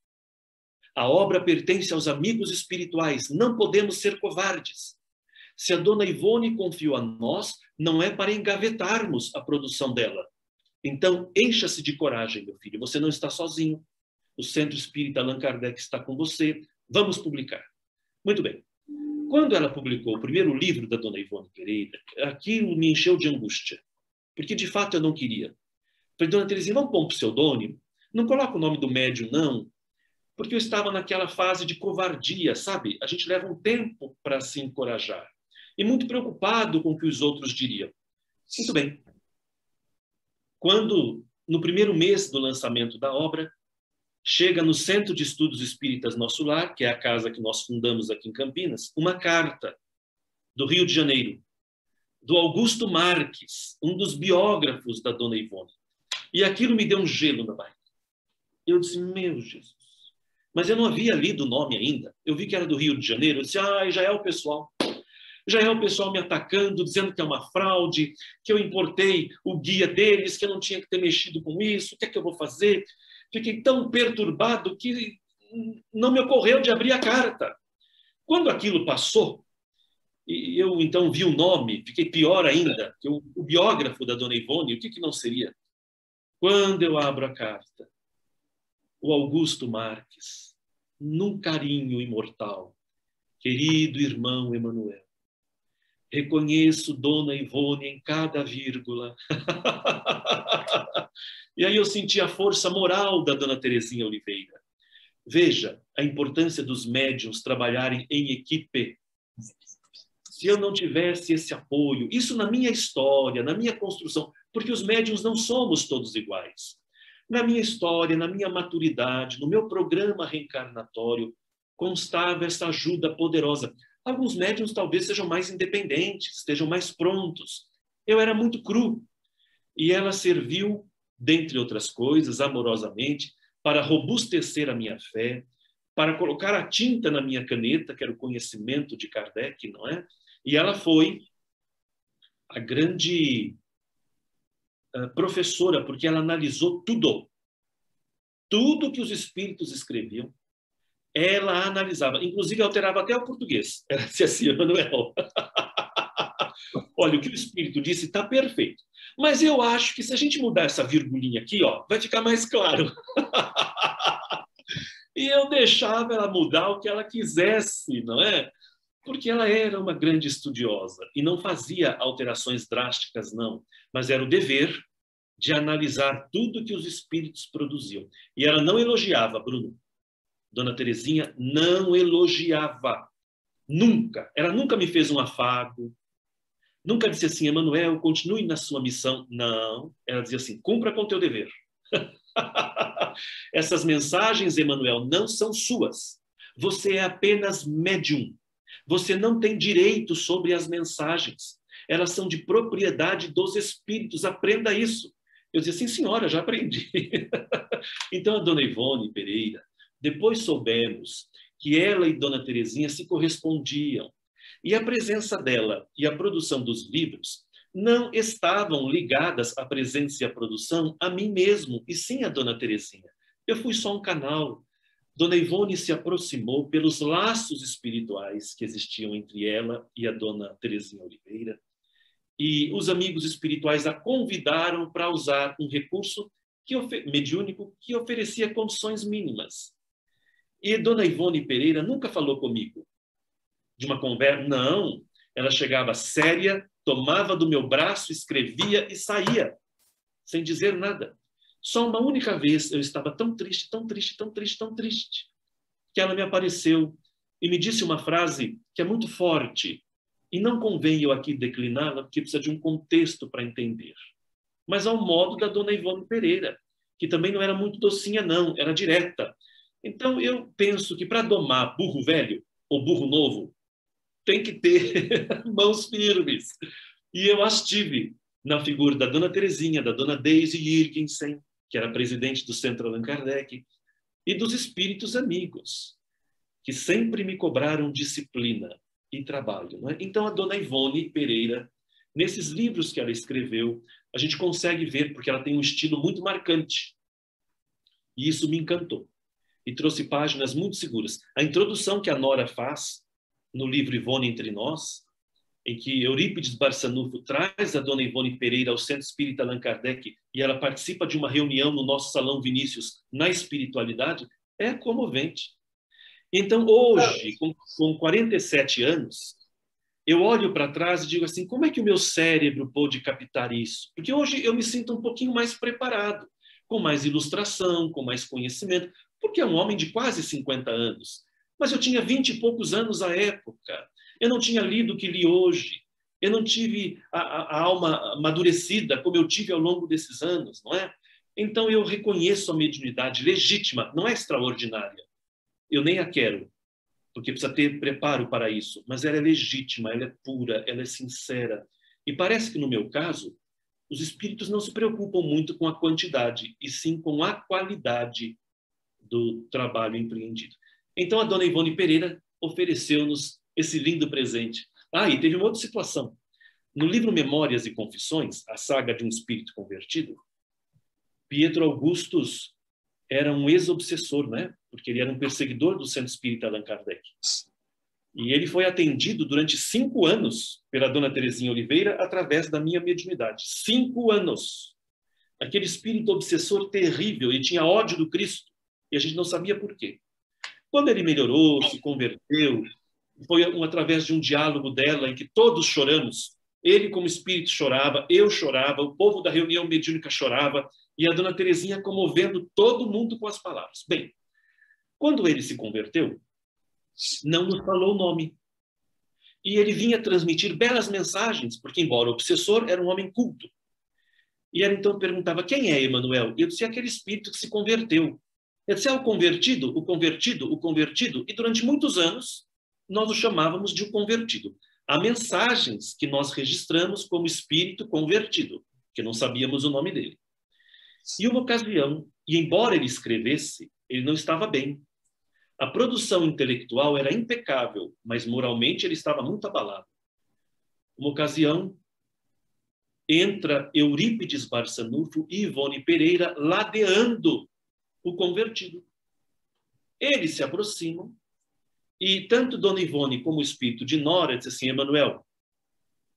A obra pertence aos amigos espirituais, não podemos ser covardes. Se a dona Ivone confiou a nós, não é para engavetarmos a produção dela. Então, encha-se de coragem, meu filho, você não está sozinho. O Centro Espírita Allan Kardec está com você. Vamos publicar. Muito bem. Quando ela publicou o primeiro livro da dona Ivone Pereira, aquilo me encheu de angústia, porque de fato eu não queria. Falei, dona Terezinha, vamos pôr um pseudônimo? Não coloca o nome do médium, não, porque eu estava naquela fase de covardia, sabe? A gente leva um tempo para se encorajar. E muito preocupado com o que os outros diriam. Muito bem. Quando, no primeiro mês do lançamento da obra, chega no Centro de Estudos Espíritas Nosso Lar, que é a casa que nós fundamos aqui em Campinas, uma carta do Rio de Janeiro, do Augusto Marques, um dos biógrafos da Dona Ivone. E aquilo me deu um gelo na barriga. Eu disse, meu Jesus. Mas eu não havia lido o nome ainda. Eu vi que era do Rio de Janeiro. Eu disse, ah, já é o pessoal. Já é o pessoal me atacando, dizendo que é uma fraude, que eu importei o guia deles, que eu não tinha que ter mexido com isso, o que é que eu vou fazer? Fiquei tão perturbado que não me ocorreu de abrir a carta. Quando aquilo passou, e eu então vi o nome, fiquei pior ainda, que o, o biógrafo da dona Ivone, o que, que não seria? Quando eu abro a carta, o Augusto Marques, num carinho imortal. Querido irmão Emanuel, reconheço Dona Ivone em cada vírgula. *laughs* e aí eu senti a força moral da Dona Terezinha Oliveira. Veja a importância dos médiums trabalharem em equipe. Se eu não tivesse esse apoio, isso na minha história, na minha construção, porque os médiums não somos todos iguais na minha história, na minha maturidade, no meu programa reencarnatório, constava essa ajuda poderosa. Alguns médiums talvez sejam mais independentes, estejam mais prontos. Eu era muito cru. E ela serviu, dentre outras coisas, amorosamente, para robustecer a minha fé, para colocar a tinta na minha caneta, que era o conhecimento de Kardec, não é? E ela foi a grande professora, porque ela analisou tudo. Tudo que os espíritos escreviam, ela analisava. Inclusive, alterava até o português. *laughs* Ela disse assim, Manuel, *laughs* olha, o que o espírito disse está perfeito. Mas eu acho que se a gente mudar essa virgulinha aqui, ó, vai ficar mais claro. *laughs* e eu deixava ela mudar o que ela quisesse, não é? Porque ela era uma grande estudiosa e não fazia alterações drásticas, não mas era o dever de analisar tudo que os espíritos produziam. E ela não elogiava, Bruno. Dona Terezinha não elogiava. Nunca. Ela nunca me fez um afago. Nunca disse assim, Emanuel, continue na sua missão. Não. Ela dizia assim, cumpra com o teu dever. *laughs* Essas mensagens, Emanuel, não são suas. Você é apenas médium. Você não tem direito sobre as mensagens elas são de propriedade dos espíritos. Aprenda isso. Eu dizia, sim, senhora, já aprendi. *laughs* então, a dona Ivone Pereira, depois soubemos que ela e dona Terezinha se correspondiam. E a presença dela e a produção dos livros não estavam ligadas à presença e à produção a mim mesmo, e sim a dona Terezinha. Eu fui só um canal. Dona Ivone se aproximou pelos laços espirituais que existiam entre ela e a dona Terezinha Oliveira e os amigos espirituais a convidaram para usar um recurso que mediúnico que oferecia condições mínimas. E Dona Ivone Pereira nunca falou comigo de uma conversa, não. Ela chegava séria, tomava do meu braço, escrevia e saía, sem dizer nada. Só uma única vez eu estava tão triste, tão triste, tão triste, tão triste, que ela me apareceu e me disse uma frase que é muito forte, e não convém eu aqui decliná-la, porque precisa de um contexto para entender. Mas ao modo da dona Ivone Pereira, que também não era muito docinha, não, era direta. Então, eu penso que para domar burro velho ou burro novo, tem que ter *laughs* mãos firmes. E eu as tive na figura da dona Terezinha, da dona Daisy Jirgensen, que era presidente do Centro Allan Kardec, e dos espíritos amigos, que sempre me cobraram disciplina, e trabalho. É? Então, a dona Ivone Pereira, nesses livros que ela escreveu, a gente consegue ver, porque ela tem um estilo muito marcante. E isso me encantou. E trouxe páginas muito seguras. A introdução que a Nora faz no livro Ivone Entre Nós, em que Eurípides Barçanufo traz a dona Ivone Pereira ao Centro Espírita Allan Kardec e ela participa de uma reunião no nosso Salão Vinícius na espiritualidade, é comovente. Então, hoje, com, com 47 anos, eu olho para trás e digo assim: como é que o meu cérebro pôde captar isso? Porque hoje eu me sinto um pouquinho mais preparado, com mais ilustração, com mais conhecimento, porque é um homem de quase 50 anos. Mas eu tinha 20 e poucos anos à época. Eu não tinha lido o que li hoje. Eu não tive a, a, a alma amadurecida como eu tive ao longo desses anos, não é? Então eu reconheço a mediunidade legítima, não é extraordinária eu nem a quero, porque precisa ter preparo para isso, mas ela é legítima, ela é pura, ela é sincera. E parece que no meu caso, os espíritos não se preocupam muito com a quantidade, e sim com a qualidade do trabalho empreendido. Então a dona Ivone Pereira ofereceu-nos esse lindo presente. Ah, e teve uma outra situação. No livro Memórias e Confissões, a saga de um espírito convertido, Pietro Augustus era um ex-obsessor, né? Porque ele era um perseguidor do Centro Espírita Allan Kardec. E ele foi atendido durante cinco anos pela dona Terezinha Oliveira através da minha mediunidade. Cinco anos. Aquele espírito obsessor terrível, ele tinha ódio do Cristo e a gente não sabia por quê. Quando ele melhorou, se converteu, foi um, através de um diálogo dela em que todos choramos. Ele, como espírito, chorava, eu chorava, o povo da reunião mediúnica chorava, e a dona Terezinha comovendo todo mundo com as palavras. Bem, quando ele se converteu, não nos falou o nome. E ele vinha transmitir belas mensagens, porque, embora obsessor, era um homem culto. E ela então perguntava: quem é Emanuel? Eu disse: aquele espírito que se converteu. Eu disse: é o convertido, o convertido, o convertido. E durante muitos anos, nós o chamávamos de o convertido. Há mensagens que nós registramos como espírito convertido, que não sabíamos o nome dele. E uma ocasião, e embora ele escrevesse, ele não estava bem. A produção intelectual era impecável, mas moralmente ele estava muito abalado. Uma ocasião, entra Eurípides Barçanufo e Ivone Pereira ladeando o convertido. Eles se aproximam e tanto Dona Ivone como o espírito de Nora dizem assim, Emanuel,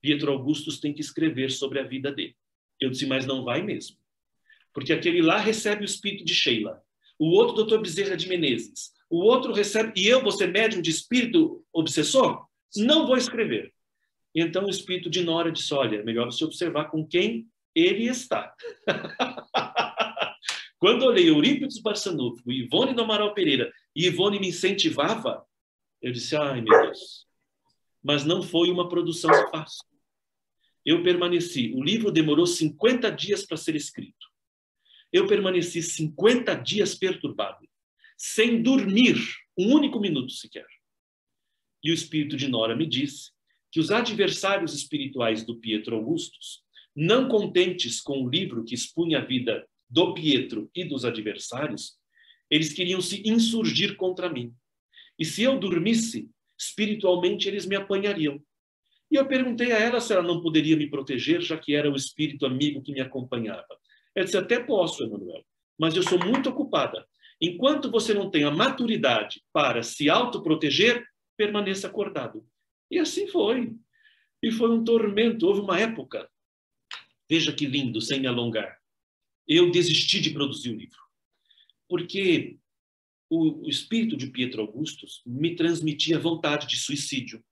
Pietro Augustus tem que escrever sobre a vida dele. Eu disse, mas não vai mesmo. Porque aquele lá recebe o espírito de Sheila, o outro doutor Bezerra de Menezes, o outro recebe, e eu vou ser médium de espírito obsessor? Não vou escrever. Então o espírito de Nora disse: olha, melhor você observar com quem ele está. *laughs* Quando olhei Eurípides Barçanufo, Ivone do Amaral Pereira, e Ivone me incentivava, eu disse: ai meu Deus. Mas não foi uma produção fácil. Eu permaneci. O livro demorou 50 dias para ser escrito eu permaneci 50 dias perturbado, sem dormir um único minuto sequer. E o espírito de Nora me disse que os adversários espirituais do Pietro Augustus, não contentes com o livro que expunha a vida do Pietro e dos adversários, eles queriam se insurgir contra mim. E se eu dormisse, espiritualmente eles me apanhariam. E eu perguntei a ela se ela não poderia me proteger, já que era o espírito amigo que me acompanhava. Ela disse, até posso, Emanuel, mas eu sou muito ocupada. Enquanto você não tem a maturidade para se autoproteger, permaneça acordado. E assim foi. E foi um tormento. Houve uma época, veja que lindo, sem me alongar, eu desisti de produzir o livro. Porque o, o espírito de Pietro Augustus me transmitia vontade de suicídio.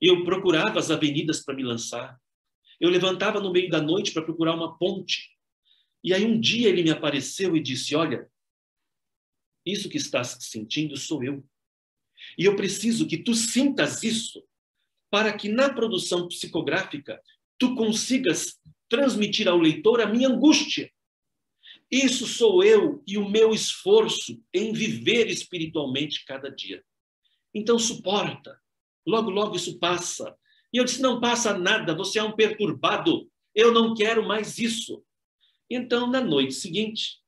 Eu procurava as avenidas para me lançar. Eu levantava no meio da noite para procurar uma ponte. E aí um dia ele me apareceu e disse: Olha, isso que estás sentindo sou eu. E eu preciso que tu sintas isso para que na produção psicográfica tu consigas transmitir ao leitor a minha angústia. Isso sou eu e o meu esforço em viver espiritualmente cada dia. Então suporta. Logo, logo isso passa. E eu disse: não passa nada, você é um perturbado. Eu não quero mais isso. Então, na noite seguinte,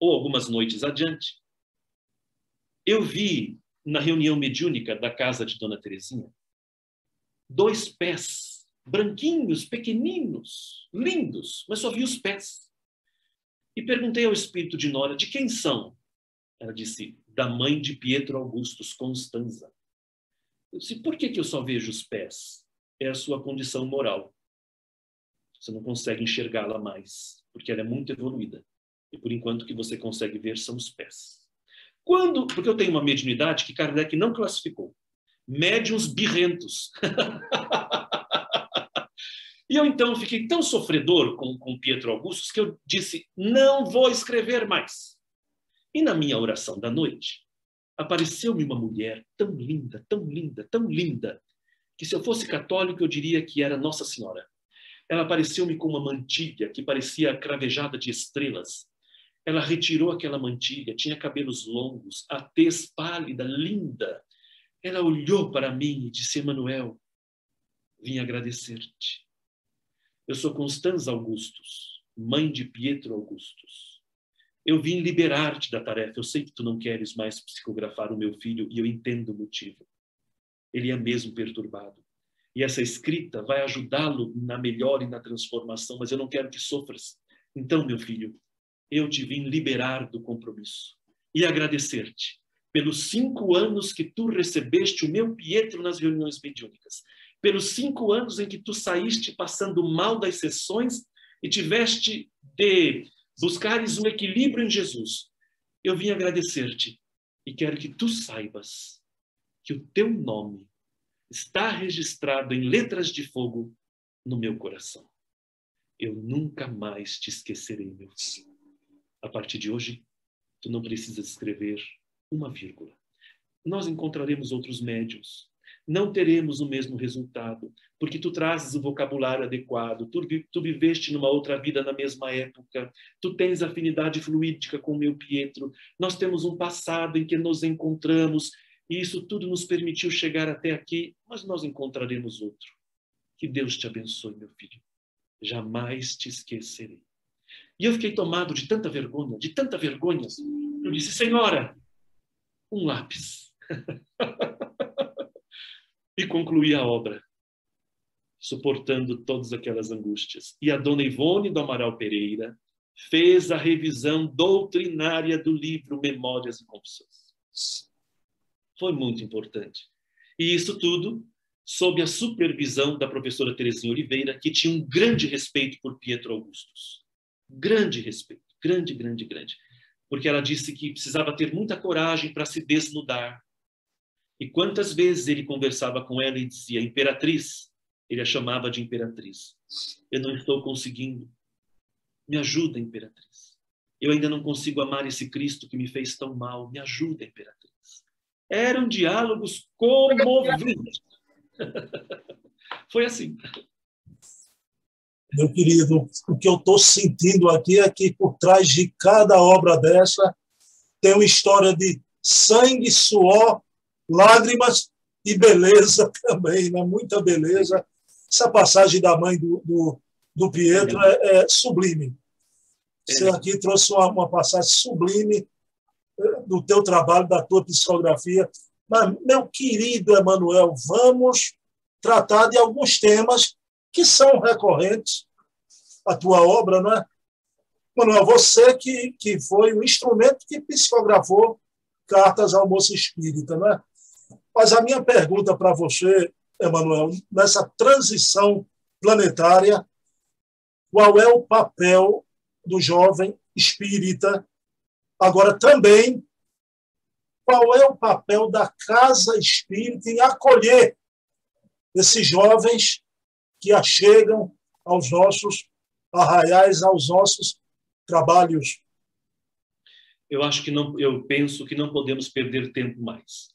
ou algumas noites adiante, eu vi na reunião mediúnica da casa de Dona Terezinha dois pés branquinhos, pequeninos, lindos, mas só vi os pés. E perguntei ao espírito de Nora de quem são. Ela disse: da mãe de Pietro Augustus Constanza. Eu disse: por que, que eu só vejo os pés? É a sua condição moral. Você não consegue enxergá-la mais, porque ela é muito evoluída. E por enquanto o que você consegue ver são os pés. Quando, porque eu tenho uma mediunidade que Kardec não classificou. Médiuns birrentos. *laughs* e eu então fiquei tão sofredor com, com Pietro Augustus que eu disse: não vou escrever mais. E na minha oração da noite, apareceu-me uma mulher tão linda, tão linda, tão linda, que se eu fosse católico eu diria que era Nossa Senhora. Ela apareceu-me com uma mantilha que parecia cravejada de estrelas, ela retirou aquela mantilha, tinha cabelos longos, a tez pálida, linda. Ela olhou para mim e disse: Emanuel, vim agradecer-te. Eu sou Constanza Augustus, mãe de Pietro Augustus. Eu vim liberar-te da tarefa. Eu sei que tu não queres mais psicografar o meu filho e eu entendo o motivo. Ele é mesmo perturbado. E essa escrita vai ajudá-lo na melhora e na transformação, mas eu não quero que sofras. Então, meu filho, eu te vim liberar do compromisso e agradecer-te pelos cinco anos que tu recebeste o meu Pietro nas reuniões mediúnicas, pelos cinco anos em que tu saíste passando mal das sessões e tiveste de buscares um equilíbrio em Jesus. Eu vim agradecer-te e quero que tu saibas que o teu nome está registrado em letras de fogo no meu coração. Eu nunca mais te esquecerei, meu filho. A partir de hoje, tu não precisas escrever uma vírgula. Nós encontraremos outros médios. Não teremos o mesmo resultado, porque tu trazes o vocabulário adequado, tu, tu viveste numa outra vida na mesma época, tu tens afinidade fluídica com o meu Pietro, nós temos um passado em que nos encontramos, e isso tudo nos permitiu chegar até aqui, mas nós encontraremos outro. Que Deus te abençoe, meu filho. Jamais te esquecerei. E eu fiquei tomado de tanta vergonha, de tanta vergonha. Eu disse, Senhora, um lápis. *laughs* e concluí a obra, suportando todas aquelas angústias. E a dona Ivone do Amaral Pereira fez a revisão doutrinária do livro Memórias e Confissões. Foi muito importante. E isso tudo sob a supervisão da professora Terezinha Oliveira, que tinha um grande respeito por Pietro Augustus grande respeito, grande, grande, grande. Porque ela disse que precisava ter muita coragem para se desnudar. E quantas vezes ele conversava com ela e dizia, Imperatriz, ele a chamava de Imperatriz. Eu não estou conseguindo. Me ajuda, Imperatriz. Eu ainda não consigo amar esse Cristo que me fez tão mal. Me ajuda, Imperatriz. Eram diálogos comoventes. *laughs* Foi assim meu querido, o que eu estou sentindo aqui é que por trás de cada obra dessa tem uma história de sangue, suor, lágrimas e beleza *laughs* também, né? muita beleza. Essa passagem da mãe do, do, do Pietro é, é, sublime. Você aqui trouxe uma, uma passagem sublime do teu trabalho, da tua psicografia. Mas, meu querido Emanuel, vamos tratar de alguns temas que são recorrentes à tua obra, não é? Manuel, você que, que foi o instrumento que psicografou cartas ao moço espírita, não é? Mas a minha pergunta para você Emanuel, nessa transição planetária, qual é o papel do jovem espírita? Agora, também, qual é o papel da casa espírita em acolher esses jovens que achegam aos nossos arraiais, aos nossos trabalhos? Eu acho que não, eu penso que não podemos perder tempo mais.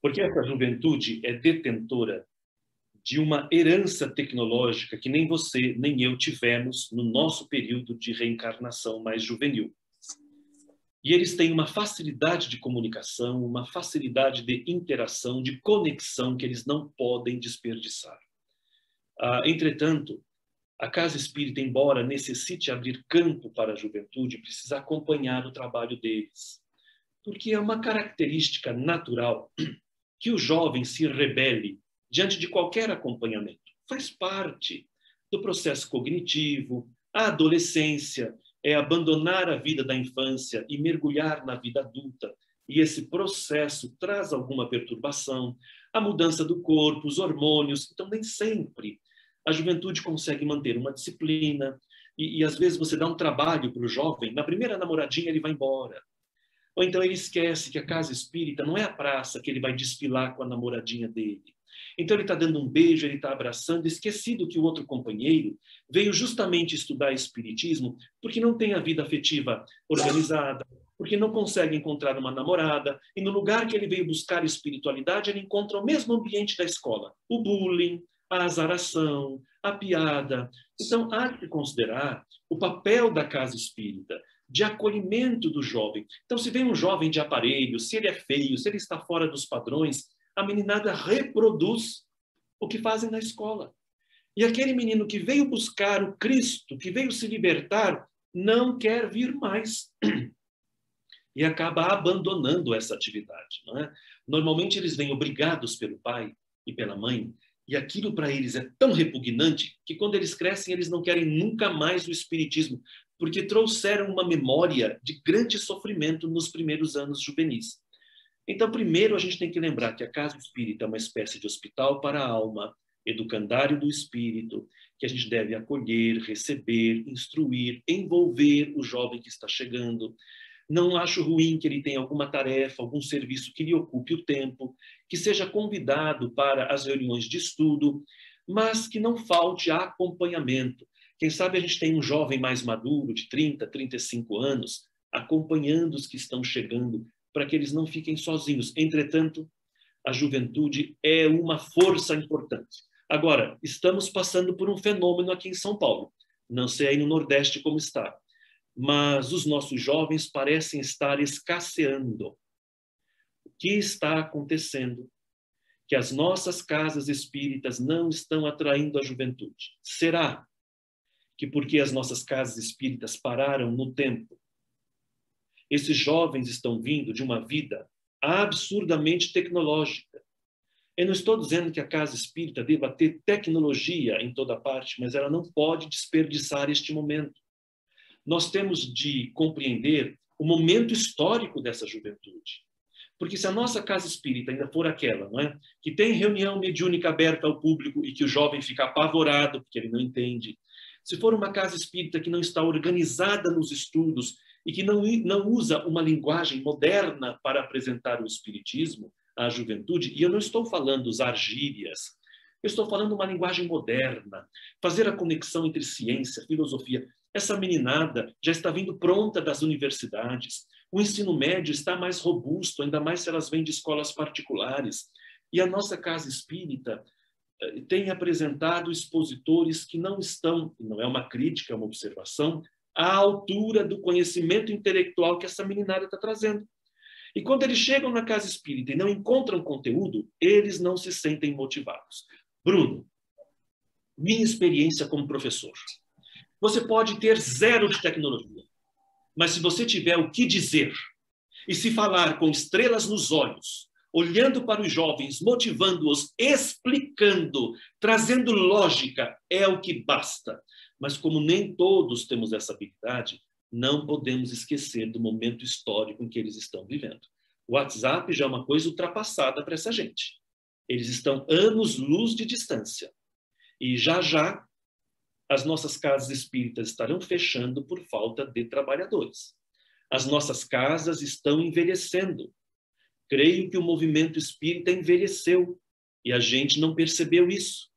Porque essa juventude é detentora de uma herança tecnológica que nem você nem eu tivemos no nosso período de reencarnação mais juvenil. E eles têm uma facilidade de comunicação, uma facilidade de interação, de conexão que eles não podem desperdiçar. Ah, entretanto, a casa espírita, embora necessite abrir campo para a juventude, precisa acompanhar o trabalho deles. Porque é uma característica natural que o jovem se rebele diante de qualquer acompanhamento. Faz parte do processo cognitivo. A adolescência é abandonar a vida da infância e mergulhar na vida adulta. E esse processo traz alguma perturbação, a mudança do corpo, os hormônios. Então, nem sempre a juventude consegue manter uma disciplina. E, e às vezes você dá um trabalho para o jovem, na primeira namoradinha ele vai embora. Ou então ele esquece que a casa espírita não é a praça que ele vai desfilar com a namoradinha dele. Então ele está dando um beijo, ele está abraçando, esquecido que o outro companheiro veio justamente estudar espiritismo porque não tem a vida afetiva organizada, porque não consegue encontrar uma namorada, e no lugar que ele veio buscar espiritualidade, ele encontra o mesmo ambiente da escola, o bullying, a azaração, a piada. Então há que considerar o papel da casa espírita de acolhimento do jovem. Então, se vem um jovem de aparelho, se ele é feio, se ele está fora dos padrões, a meninada reproduz o que fazem na escola. E aquele menino que veio buscar o Cristo, que veio se libertar, não quer vir mais. *clears throat* E acaba abandonando essa atividade. É? Normalmente eles vêm obrigados pelo pai e pela mãe, e aquilo para eles é tão repugnante que quando eles crescem, eles não querem nunca mais o Espiritismo, porque trouxeram uma memória de grande sofrimento nos primeiros anos juvenis. Então, primeiro, a gente tem que lembrar que a casa espírita é uma espécie de hospital para a alma, educandário do espírito, que a gente deve acolher, receber, instruir, envolver o jovem que está chegando. Não acho ruim que ele tenha alguma tarefa, algum serviço que lhe ocupe o tempo, que seja convidado para as reuniões de estudo, mas que não falte acompanhamento. Quem sabe a gente tem um jovem mais maduro, de 30, 35 anos, acompanhando os que estão chegando, para que eles não fiquem sozinhos. Entretanto, a juventude é uma força importante. Agora, estamos passando por um fenômeno aqui em São Paulo. Não sei aí no Nordeste como está, mas os nossos jovens parecem estar escasseando. O que está acontecendo? Que as nossas casas espíritas não estão atraindo a juventude. Será que porque as nossas casas espíritas pararam no tempo, esses jovens estão vindo de uma vida absurdamente tecnológica. Eu não estou dizendo que a casa espírita deva ter tecnologia em toda parte, mas ela não pode desperdiçar este momento. Nós temos de compreender o momento histórico dessa juventude. Porque se a nossa casa espírita ainda for aquela, não é? Que tem reunião mediúnica aberta ao público e que o jovem fica apavorado porque ele não entende. Se for uma casa espírita que não está organizada nos estudos e que não, não usa uma linguagem moderna para apresentar o espiritismo à juventude, e eu não estou falando usar gírias, eu estou falando uma linguagem moderna, fazer a conexão entre ciência, filosofia. Essa meninada já está vindo pronta das universidades. O ensino médio está mais robusto, ainda mais se elas vêm de escolas particulares. E a nossa casa espírita eh, tem apresentado expositores que não estão, não é uma crítica, é uma observação, à altura do conhecimento intelectual que essa meninada está trazendo. E quando eles chegam na casa espírita e não encontram conteúdo, eles não se sentem motivados. Bruno, minha experiência como professor. Você pode ter zero de tecnologia, mas se você tiver o que dizer e se falar com estrelas nos olhos, olhando para os jovens, motivando-os, explicando, trazendo lógica, é o que basta. Mas como nem todos temos essa habilidade, não podemos esquecer do momento histórico em que eles estão vivendo. O WhatsApp já é uma coisa ultrapassada para essa gente. Eles estão anos-luz de distância. E já já as nossas casas espíritas estarão fechando por falta de trabalhadores. As nossas casas estão envelhecendo. Creio que o movimento espírita envelheceu e a gente não percebeu isso.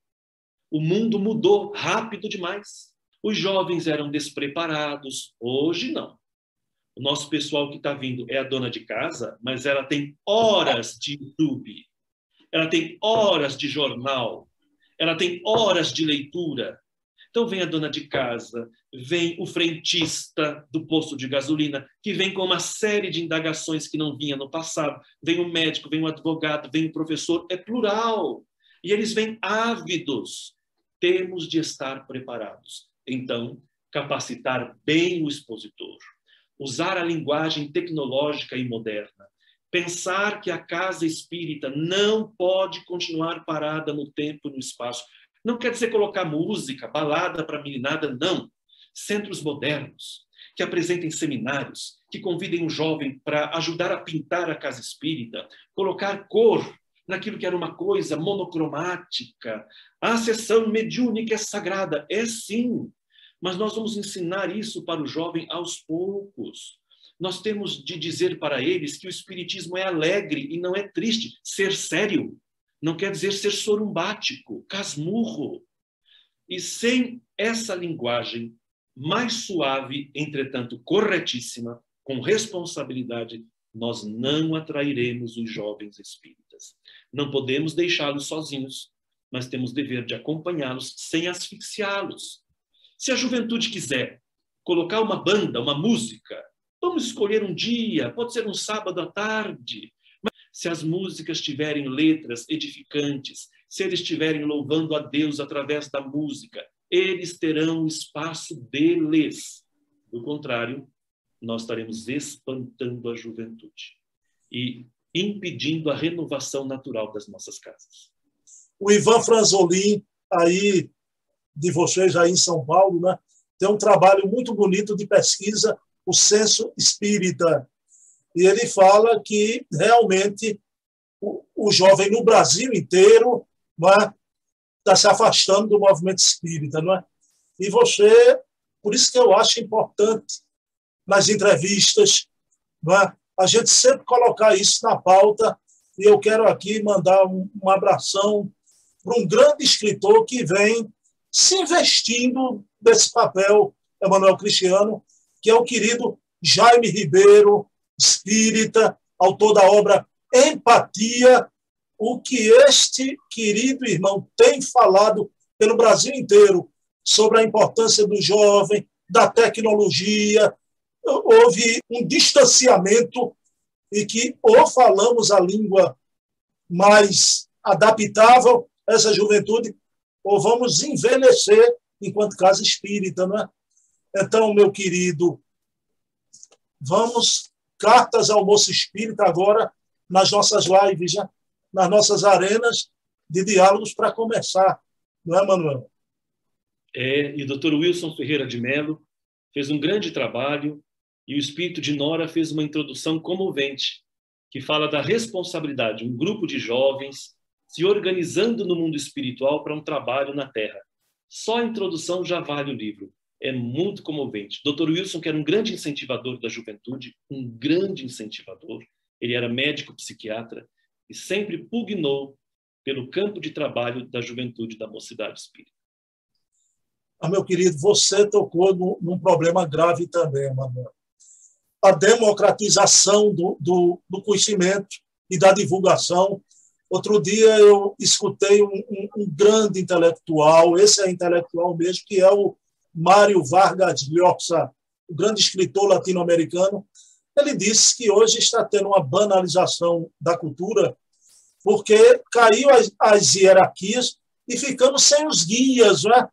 O mundo mudou rápido demais. Os jovens eram despreparados, hoje não. O nosso pessoal que está vindo é a dona de casa, mas ela tem horas de YouTube, ela tem horas de jornal, ela tem horas de leitura. Então vem a dona de casa, vem o frentista do posto de gasolina, que vem com uma série de indagações que não vinha no passado, vem o médico, vem o advogado, vem o professor, é plural. E eles vêm ávidos. Temos de estar preparados. Então, capacitar bem o expositor, usar a linguagem tecnológica e moderna, pensar que a casa espírita não pode continuar parada no tempo e no espaço. Não quer dizer colocar música, balada para meninada, não. Centros modernos, que apresentem seminários, que convidem um jovem para ajudar a pintar a casa espírita, colocar cor naquilo que era uma coisa monocromática. A sessão mediúnica é sagrada, é sim, mas nós vamos ensinar isso para o jovem aos poucos. Nós temos de dizer para eles que o espiritismo é alegre e não é triste. Ser sério não quer dizer ser sorumbático, casmurro. E sem essa linguagem mais suave, entretanto corretíssima, com responsabilidade, nós não atrairemos os jovens Não podemos deixá-los sozinhos, mas temos dever de acompanhá-los sem asfixiá-los. Se a juventude quiser colocar uma banda, uma música, vamos escolher um dia, pode ser um sábado à tarde, se as músicas tiverem letras edificantes, se eles estiverem louvando a Deus através da música, eles terão o espaço deles. Do contrário, nós estaremos espantando a juventude e impedindo a renovação natural das nossas casas. O Ivan Franzolin, aí de vocês aí em São Paulo, né, tem um trabalho muito bonito de pesquisa, o Censo Espírita e ele fala que realmente o, o jovem no Brasil inteiro está é, se afastando do movimento espírita. Não é? E você, por isso que eu acho importante nas entrevistas, não é? A gente sempre colocar isso na pauta. E eu quero aqui mandar um, um abração para um grande escritor que vem se investindo nesse papel, Emanuel Cristiano, que é o querido Jaime Ribeiro, espírita, autor da obra Empatia, o que este querido irmão tem falado pelo Brasil inteiro sobre a importância do jovem, da tecnologia. Houve um distanciamento e que ou falamos a língua mais adaptável a essa juventude, ou vamos envelhecer enquanto casa espírita, não é? Então, meu querido, vamos cartas ao moço espírita agora nas nossas lives, já, nas nossas arenas de diálogos para começar, não é, Manuel? É, e o doutor Wilson Ferreira de Mello fez um grande trabalho e o espírito de Nora fez uma introdução comovente que fala da responsabilidade, um grupo de jovens se organizando no mundo espiritual para um trabalho na Terra. Só a introdução já vale o livro é muito comovente. Dr. Wilson, que era um grande incentivador da juventude, um grande incentivador, ele era médico psiquiatra e sempre pugnou pelo campo de trabalho da juventude da mocidade espírita. Ah, meu querido, você tocou num problema grave também, Manuel. A democratização do, do, do, conhecimento e da divulgação. Outro dia eu escutei um, um, um grande intelectual, esse é intelectual mesmo, que é o Mário Vargas Llosa, o grande escritor latino-americano, ele disse que hoje está tendo uma banalização da cultura porque caiu as, as hierarquias e ficamos sem os guias. Né?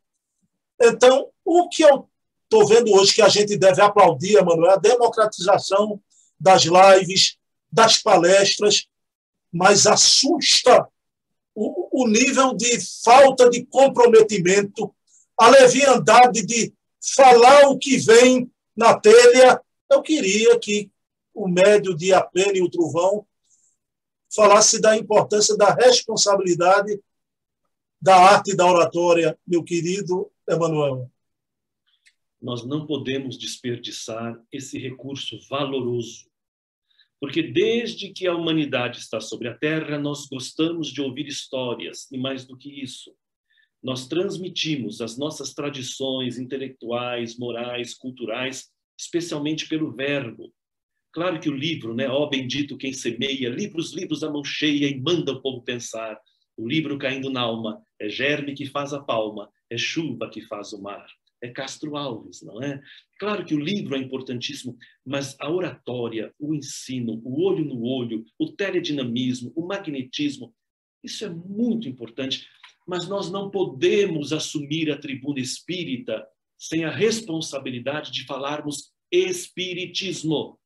Então, o que eu estou vendo hoje que a gente deve aplaudir, Emanuel, a democratização das lives, das palestras, mas assusta o, o nível de falta de comprometimento a leviandade de falar o que vem na telha. Eu queria que o médio de Apene e o Trovão falasse da importância da responsabilidade da arte da oratória, meu querido Emanuel. Nós não podemos desperdiçar esse recurso valoroso, porque desde que a humanidade está sobre a Terra, nós gostamos de ouvir histórias, e mais do que isso, nós transmitimos as nossas tradições intelectuais, morais, culturais, especialmente pelo verbo. Claro que o livro, né? Ó, oh, bendito quem semeia, livros, livros a mão cheia e manda o povo pensar. O livro caindo na alma, é germe que faz a palma, é chuva que faz o mar. É Castro Alves, não é? Claro que o livro é importantíssimo, mas a oratória, o ensino, o olho no olho, o teledinamismo, o magnetismo, isso é muito importante, mas nós não podemos assumir a tribuna espírita sem a responsabilidade de falarmos espiritismo.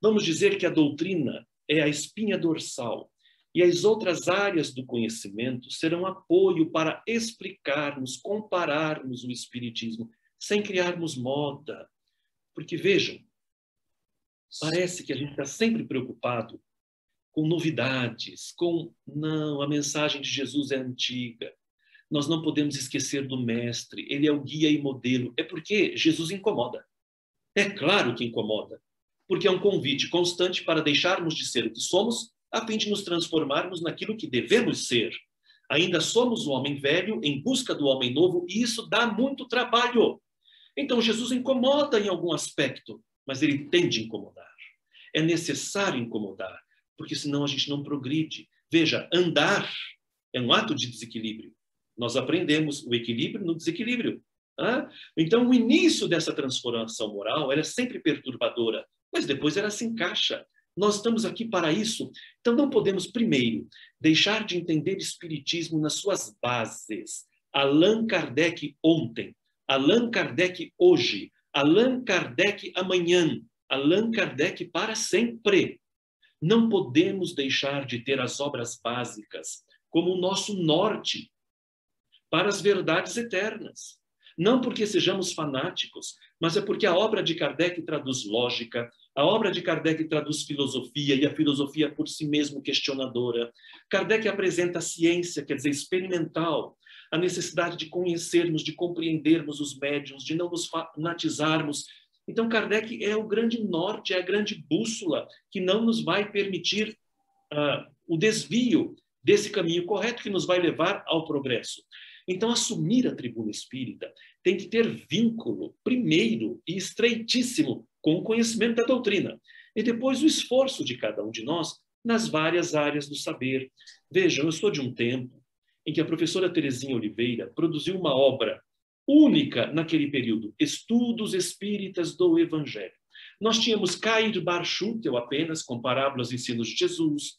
Vamos dizer que a doutrina é a espinha dorsal e as outras áreas do conhecimento serão apoio para explicarmos, compararmos o Espiritismo, sem criarmos moda. Porque, vejam, parece que a gente está sempre preocupado com novidades, com. Não, a mensagem de Jesus é antiga. Nós não podemos esquecer do Mestre, ele é o guia e modelo. É porque Jesus incomoda. É claro que incomoda, porque é um convite constante para deixarmos de ser o que somos a fim de nos transformarmos naquilo que devemos ser. Ainda somos o homem velho em busca do homem novo e isso dá muito trabalho. Então Jesus incomoda em algum aspecto, mas ele tem de incomodar. É necessário incomodar, porque senão a gente não progride. Veja, andar é um ato de desequilíbrio. Nós aprendemos o equilíbrio no desequilíbrio. Então, o início dessa transformação moral é sempre perturbadora, mas depois ela se encaixa. Nós estamos aqui para isso. Então, não podemos, primeiro, deixar de entender Espiritismo nas suas bases. Allan Kardec ontem, Allan Kardec hoje, Allan Kardec amanhã, Allan Kardec para sempre. Não podemos deixar de ter as obras básicas como o nosso norte para as verdades eternas. Não porque sejamos fanáticos, mas é porque a obra de Kardec traduz lógica, a obra de Kardec traduz filosofia e a filosofia por si mesmo questionadora. Kardec apresenta a ciência, quer dizer, experimental, a necessidade de conhecermos, de compreendermos os médiums, de não nos fanatizarmos. Então, Kardec é o grande norte, é a grande bússola que não nos vai permitir uh, o desvio desse caminho correto que nos vai levar ao progresso. Então, assumir a tribuna espírita tem que ter vínculo, primeiro e estreitíssimo, com o conhecimento da doutrina. E depois o esforço de cada um de nós nas várias áreas do saber. Vejam, eu sou de um tempo em que a professora Terezinha Oliveira produziu uma obra única naquele período, Estudos Espíritas do Evangelho. Nós tínhamos Cair Barchutel apenas, com parábolas e ensinos de Jesus,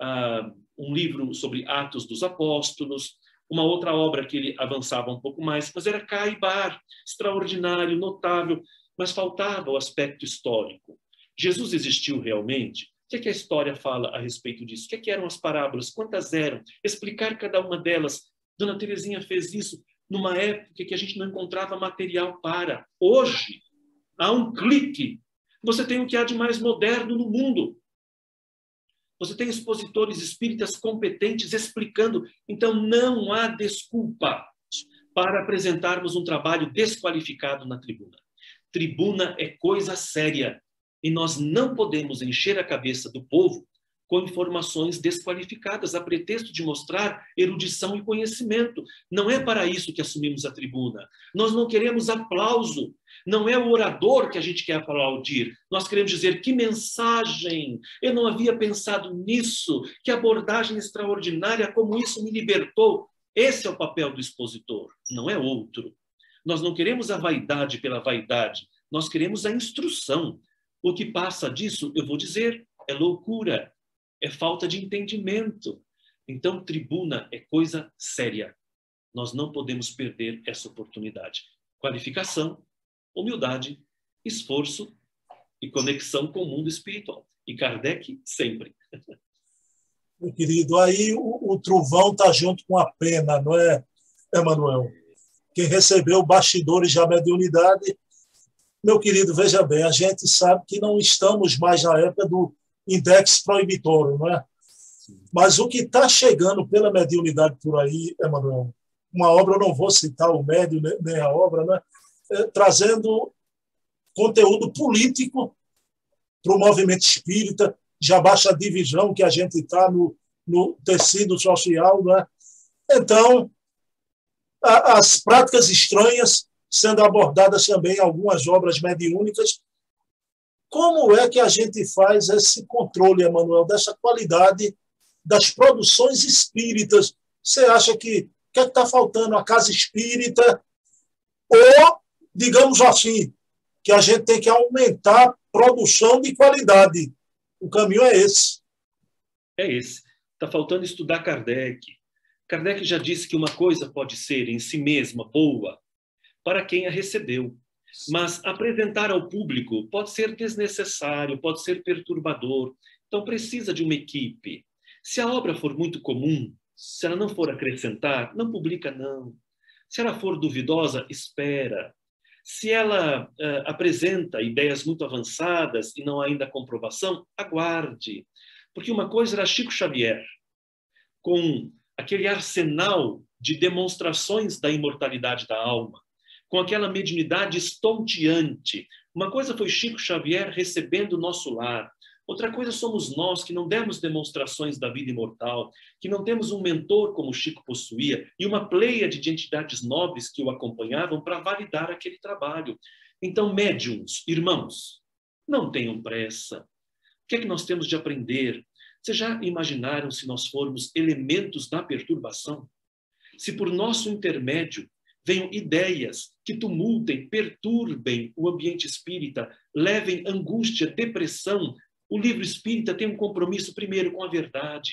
uh, um livro sobre Atos dos Apóstolos, uma outra obra que ele avançava um pouco mais, mas era Caibar, extraordinário, notável, mas faltava o aspecto histórico. Jesus existiu realmente? O que, é que a história fala a respeito disso? O que, é que eram as parábolas? Quantas eram? Explicar cada uma delas. Dona Terezinha fez isso numa época que a gente não encontrava material para. Hoje, há um clique. Você tem o que há de mais moderno no mundo. Você tem expositores espíritas competentes explicando. Então, não há desculpa para apresentarmos um trabalho desqualificado na tribuna. Tribuna é coisa séria e nós não podemos encher a cabeça do povo com informações desqualificadas, a pretexto de mostrar erudição e conhecimento. Não é para isso que assumimos a tribuna. Nós não queremos aplauso. Não é o orador que a gente quer aplaudir. Nós queremos dizer que mensagem! Eu não havia pensado nisso. Que abordagem extraordinária, como isso me libertou. Esse é o papel do expositor, não é outro. Nós não queremos a vaidade pela vaidade. Nós queremos a instrução. O que passa disso, eu vou dizer, é loucura, é falta de entendimento. Então, tribuna é coisa séria. Nós não podemos perder essa oportunidade. Qualificação, humildade, esforço e conexão com o mundo espiritual. E Kardec sempre. *laughs* Meu querido, aí o, o trovão está junto com a pena, não é, Emanuel? Quem recebeu bastidores da mediunidade, meu querido, veja bem, a gente sabe que não estamos mais na época do index proibitório, não é? Mas o que está chegando pela mediunidade por aí, Emanuel, uma obra, eu não vou citar o médio nem a obra, né? É, trazendo conteúdo político para o movimento espírita, já baixa a divisão que a gente está no, no tecido social. Né? Então, a, as práticas estranhas sendo abordadas também algumas obras mediúnicas. Como é que a gente faz esse controle, Emanuel, dessa qualidade das produções espíritas? Você acha que o que é está faltando a casa espírita? Ou, digamos assim, que a gente tem que aumentar a produção de qualidade. O caminho é esse. É esse. Está faltando estudar Kardec. Kardec já disse que uma coisa pode ser em si mesma boa para quem a recebeu, mas apresentar ao público pode ser desnecessário, pode ser perturbador. Então precisa de uma equipe. Se a obra for muito comum, se ela não for acrescentar, não publica não. Se ela for duvidosa, espera. Se ela uh, apresenta ideias muito avançadas e não há ainda comprovação, aguarde. Porque uma coisa era Chico Xavier, com aquele arsenal de demonstrações da imortalidade da alma, com aquela mediunidade estonteante. Uma coisa foi Chico Xavier recebendo o nosso lar, Outra coisa somos nós que não demos demonstrações da vida imortal, que não temos um mentor como Chico possuía e uma pleia de entidades nobres que o acompanhavam para validar aquele trabalho. Então, médiums, irmãos, não tenham pressa. O que é que nós temos de aprender? Vocês já imaginaram se nós formos elementos da perturbação? Se por nosso intermédio venham ideias que tumultem, perturbem o ambiente espírita, levem angústia, depressão, o livro espírita tem um compromisso, primeiro, com a verdade,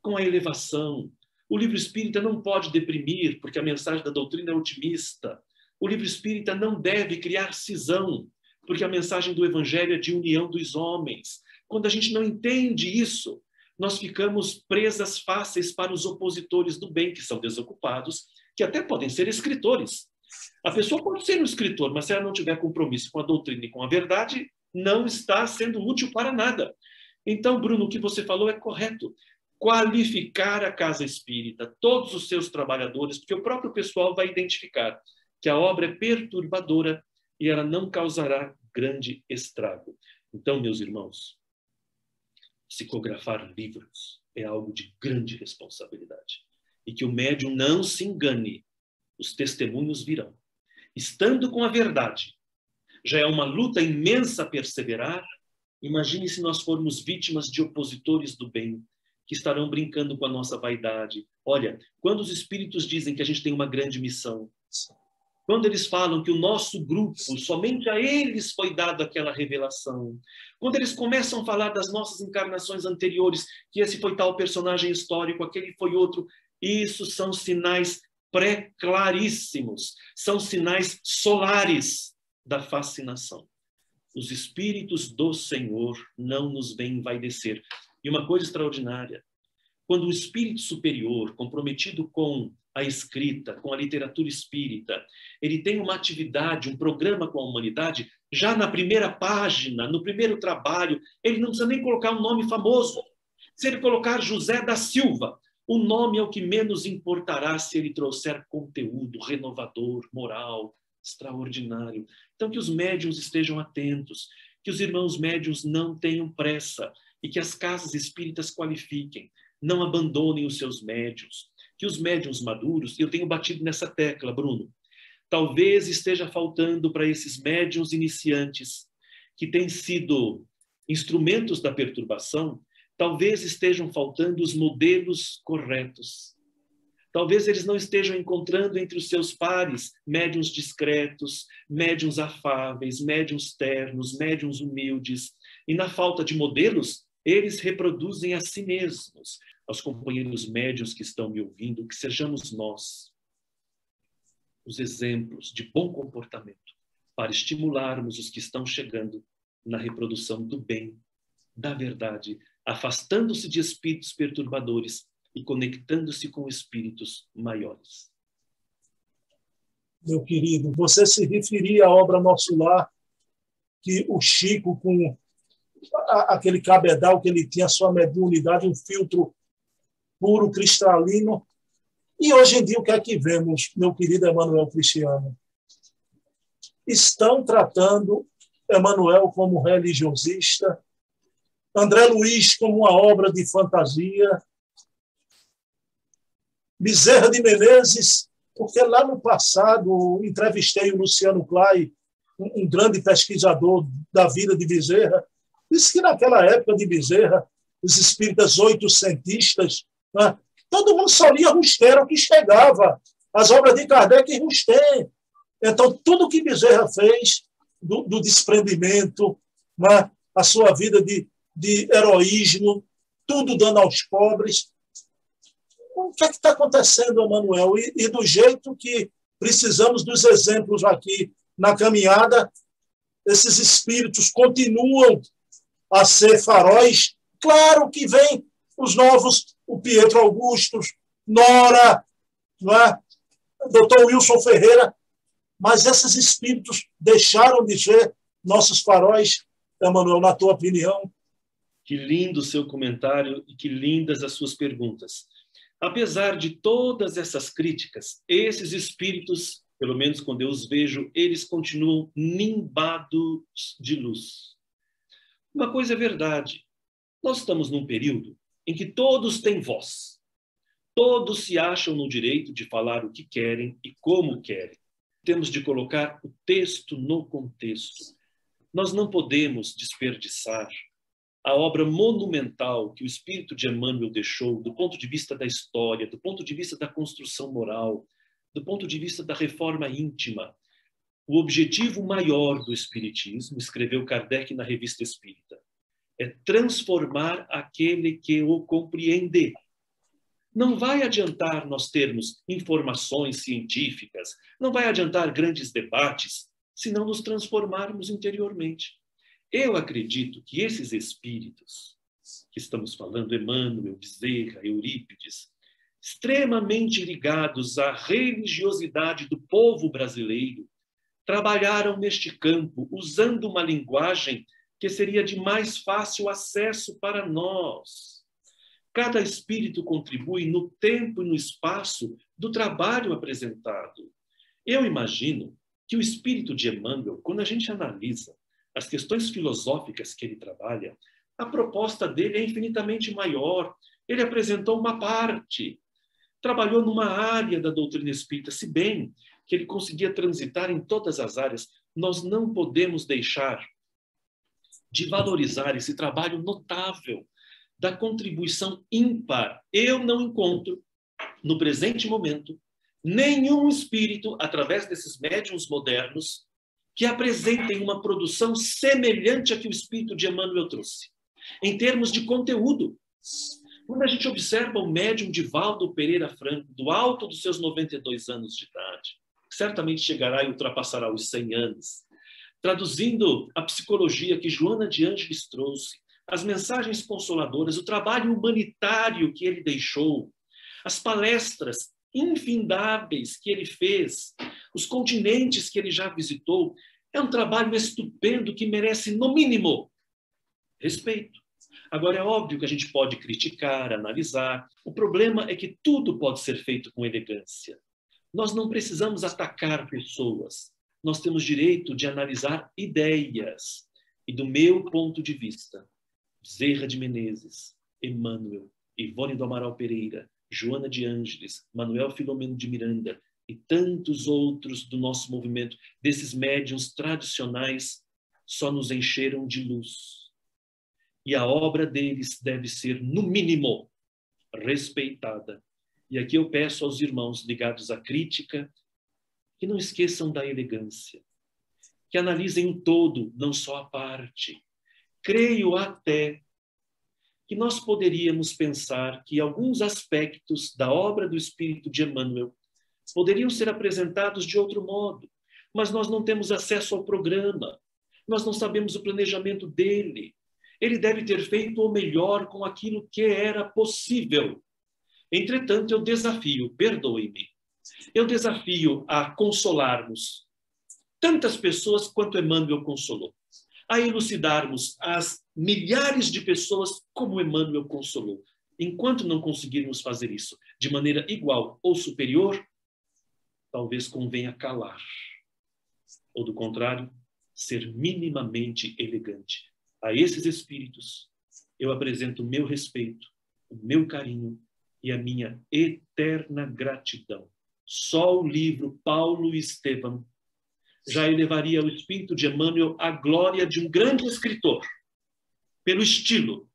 com a elevação. O livro espírita não pode deprimir, porque a mensagem da doutrina é otimista. O livro espírita não deve criar cisão, porque a mensagem do evangelho é de união dos homens. Quando a gente não entende isso, nós ficamos presas fáceis para os opositores do bem, que são desocupados, que até podem ser escritores. A pessoa pode ser um escritor, mas se ela não tiver compromisso com a doutrina e com a verdade, não está sendo útil para nada. Então, Bruno, o que você falou é correto. Qualificar a casa espírita, todos os seus trabalhadores, porque o próprio pessoal vai identificar que a obra é perturbadora e ela não causará grande estrago. Então, meus irmãos, psicografar livros é algo de grande responsabilidade. E que o médium não se engane, os testemunhos virão. Estando com a verdade, já é uma luta imensa perseverar. Imagine se nós formos vítimas de opositores do bem, que estarão brincando com a nossa vaidade. Olha, quando os espíritos dizem que a gente tem uma grande missão, quando eles falam que o nosso grupo, somente a eles foi dado aquela revelação, quando eles começam a falar das nossas encarnações anteriores, que esse foi tal personagem histórico, aquele foi outro, isso são sinais pré-claríssimos, são sinais solares da fascinação. Os espíritos do Senhor não nos vêm envaidecer. E uma coisa extraordinária, quando o espírito superior, comprometido com a escrita, com a literatura espírita, ele tem uma atividade, um programa com a humanidade, já na primeira página, no primeiro trabalho, ele não precisa nem colocar um nome famoso. Se ele colocar José da Silva, o nome é o que menos importará se ele trouxer conteúdo renovador, moral, extraordinário. Então, que os médiums estejam atentos, que os irmãos médiums não tenham pressa e que as casas espíritas qualifiquem, não abandonem os seus médiums. Que os médiums maduros, eu tenho batido nessa tecla, Bruno, talvez esteja faltando para esses médiums iniciantes que têm sido instrumentos da perturbação, talvez estejam faltando os modelos corretos Talvez eles não estejam encontrando entre os seus pares médiums discretos, médiums afáveis, médiums ternos, médiums humildes. E na falta de modelos, eles reproduzem a si mesmos. Aos companheiros médios que estão me ouvindo, que sejamos nós os exemplos de bom comportamento para estimularmos os que estão chegando na reprodução do bem, da verdade, afastando-se de espíritos perturbadores e conectando-se com espíritos maiores. Meu querido, você se referia à obra Nosso Lar, que o Chico, com aquele cabedal que ele tinha, sua mediunidade, um filtro puro, cristalino. E hoje em dia, o que é que vemos, meu querido Emanuel Cristiano? Estão tratando Emanuel como religiosista, André Luiz como uma obra de fantasia, Bezerra de Menezes, porque lá no passado entrevistei o Luciano Clay, um, grande pesquisador da vida de Bezerra, disse que naquela época de Bezerra, os espíritas oitocentistas, né, todo mundo só lia Rustero que chegava, as obras de Kardec e Rustem. Então, tudo que Bezerra fez, do, do desprendimento, né, a sua vida de, de heroísmo, tudo dando aos pobres, o que é está acontecendo, Emanuel? E, e do jeito que precisamos dos exemplos aqui na caminhada, esses espíritos continuam a ser faróis. Claro que vem os novos, o Pietro Augusto, Nora, não é? doutor Wilson Ferreira, mas esses espíritos deixaram de ser nossos faróis, Emanuel, na tua opinião? Que lindo o seu comentário e que lindas as suas perguntas. Apesar de todas essas críticas, esses espíritos, pelo menos quando eu os vejo, eles continuam nimbados de luz. Uma coisa é verdade: nós estamos num período em que todos têm voz. Todos se acham no direito de falar o que querem e como querem. Temos de colocar o texto no contexto. Nós não podemos desperdiçar a obra monumental que o espírito de Emmanuel deixou, do ponto de vista da história, do ponto de vista da construção moral, do ponto de vista da reforma íntima. O objetivo maior do Espiritismo, escreveu Kardec na Revista Espírita, é transformar aquele que o compreende. Não vai adiantar nós termos informações científicas, não vai adiantar grandes debates, se não nos transformarmos interiormente. Eu acredito que esses espíritos que estamos falando, Emmanuel, Bezerra, Eurípides, extremamente ligados à religiosidade do povo brasileiro, trabalharam neste campo usando uma linguagem que seria de mais fácil acesso para nós. Cada espírito contribui no tempo e no espaço do trabalho apresentado. Eu imagino que o espírito de Emmanuel, quando a gente analisa as questões filosóficas que ele trabalha, a proposta dele é infinitamente maior. Ele apresentou uma parte, trabalhou numa área da doutrina espírita, se bem que ele conseguia transitar em todas as áreas. Nós não podemos deixar de valorizar esse trabalho notável da contribuição ímpar. Eu não encontro, no presente momento, nenhum espírito, através desses médiums modernos, que apresentem uma produção semelhante à que o espírito de Emmanuel trouxe, em termos de conteúdo. Quando a gente observa o médium de Valdo Pereira Franco, do alto dos seus 92 anos de idade, certamente chegará e ultrapassará os 100 anos, traduzindo a psicologia que Joana de Ângeles trouxe, as mensagens consoladoras, o trabalho humanitário que ele deixou, as palestras infindáveis que ele fez, os continentes que ele já visitou. É um trabalho estupendo que merece, no mínimo, respeito. Agora, é óbvio que a gente pode criticar, analisar. O problema é que tudo pode ser feito com elegância. Nós não precisamos atacar pessoas. Nós temos direito de analisar ideias. E, do meu ponto de vista, Zerra de Menezes, Emmanuel, Ivone do Amaral Pereira, Joana de Ângeles, Manuel Filomeno de Miranda e tantos outros do nosso movimento, desses médiums tradicionais, só nos encheram de luz. E a obra deles deve ser, no mínimo, respeitada. E aqui eu peço aos irmãos ligados à crítica que não esqueçam da elegância, que analisem o todo, não só a parte. Creio até que nós poderíamos pensar que alguns aspectos da obra do Espírito de Emmanuel poderiam ser apresentados de outro modo, mas nós não temos acesso ao programa, nós não sabemos o planejamento dele. Ele deve ter feito o melhor com aquilo que era possível. Entretanto, eu desafio, perdoe-me, eu desafio a consolarmos tantas pessoas quanto Emmanuel consolou a elucidarmos as milhares de pessoas como Emmanuel consolou. Enquanto não conseguirmos fazer isso de maneira igual ou superior, talvez convenha calar. Ou, do contrário, ser minimamente elegante. A esses espíritos, eu apresento o meu respeito, o meu carinho e a minha eterna gratidão. Só o livro Paulo e Estevam já elevaria o espírito de Emmanuel à glória de um grande escritor, pelo estilo.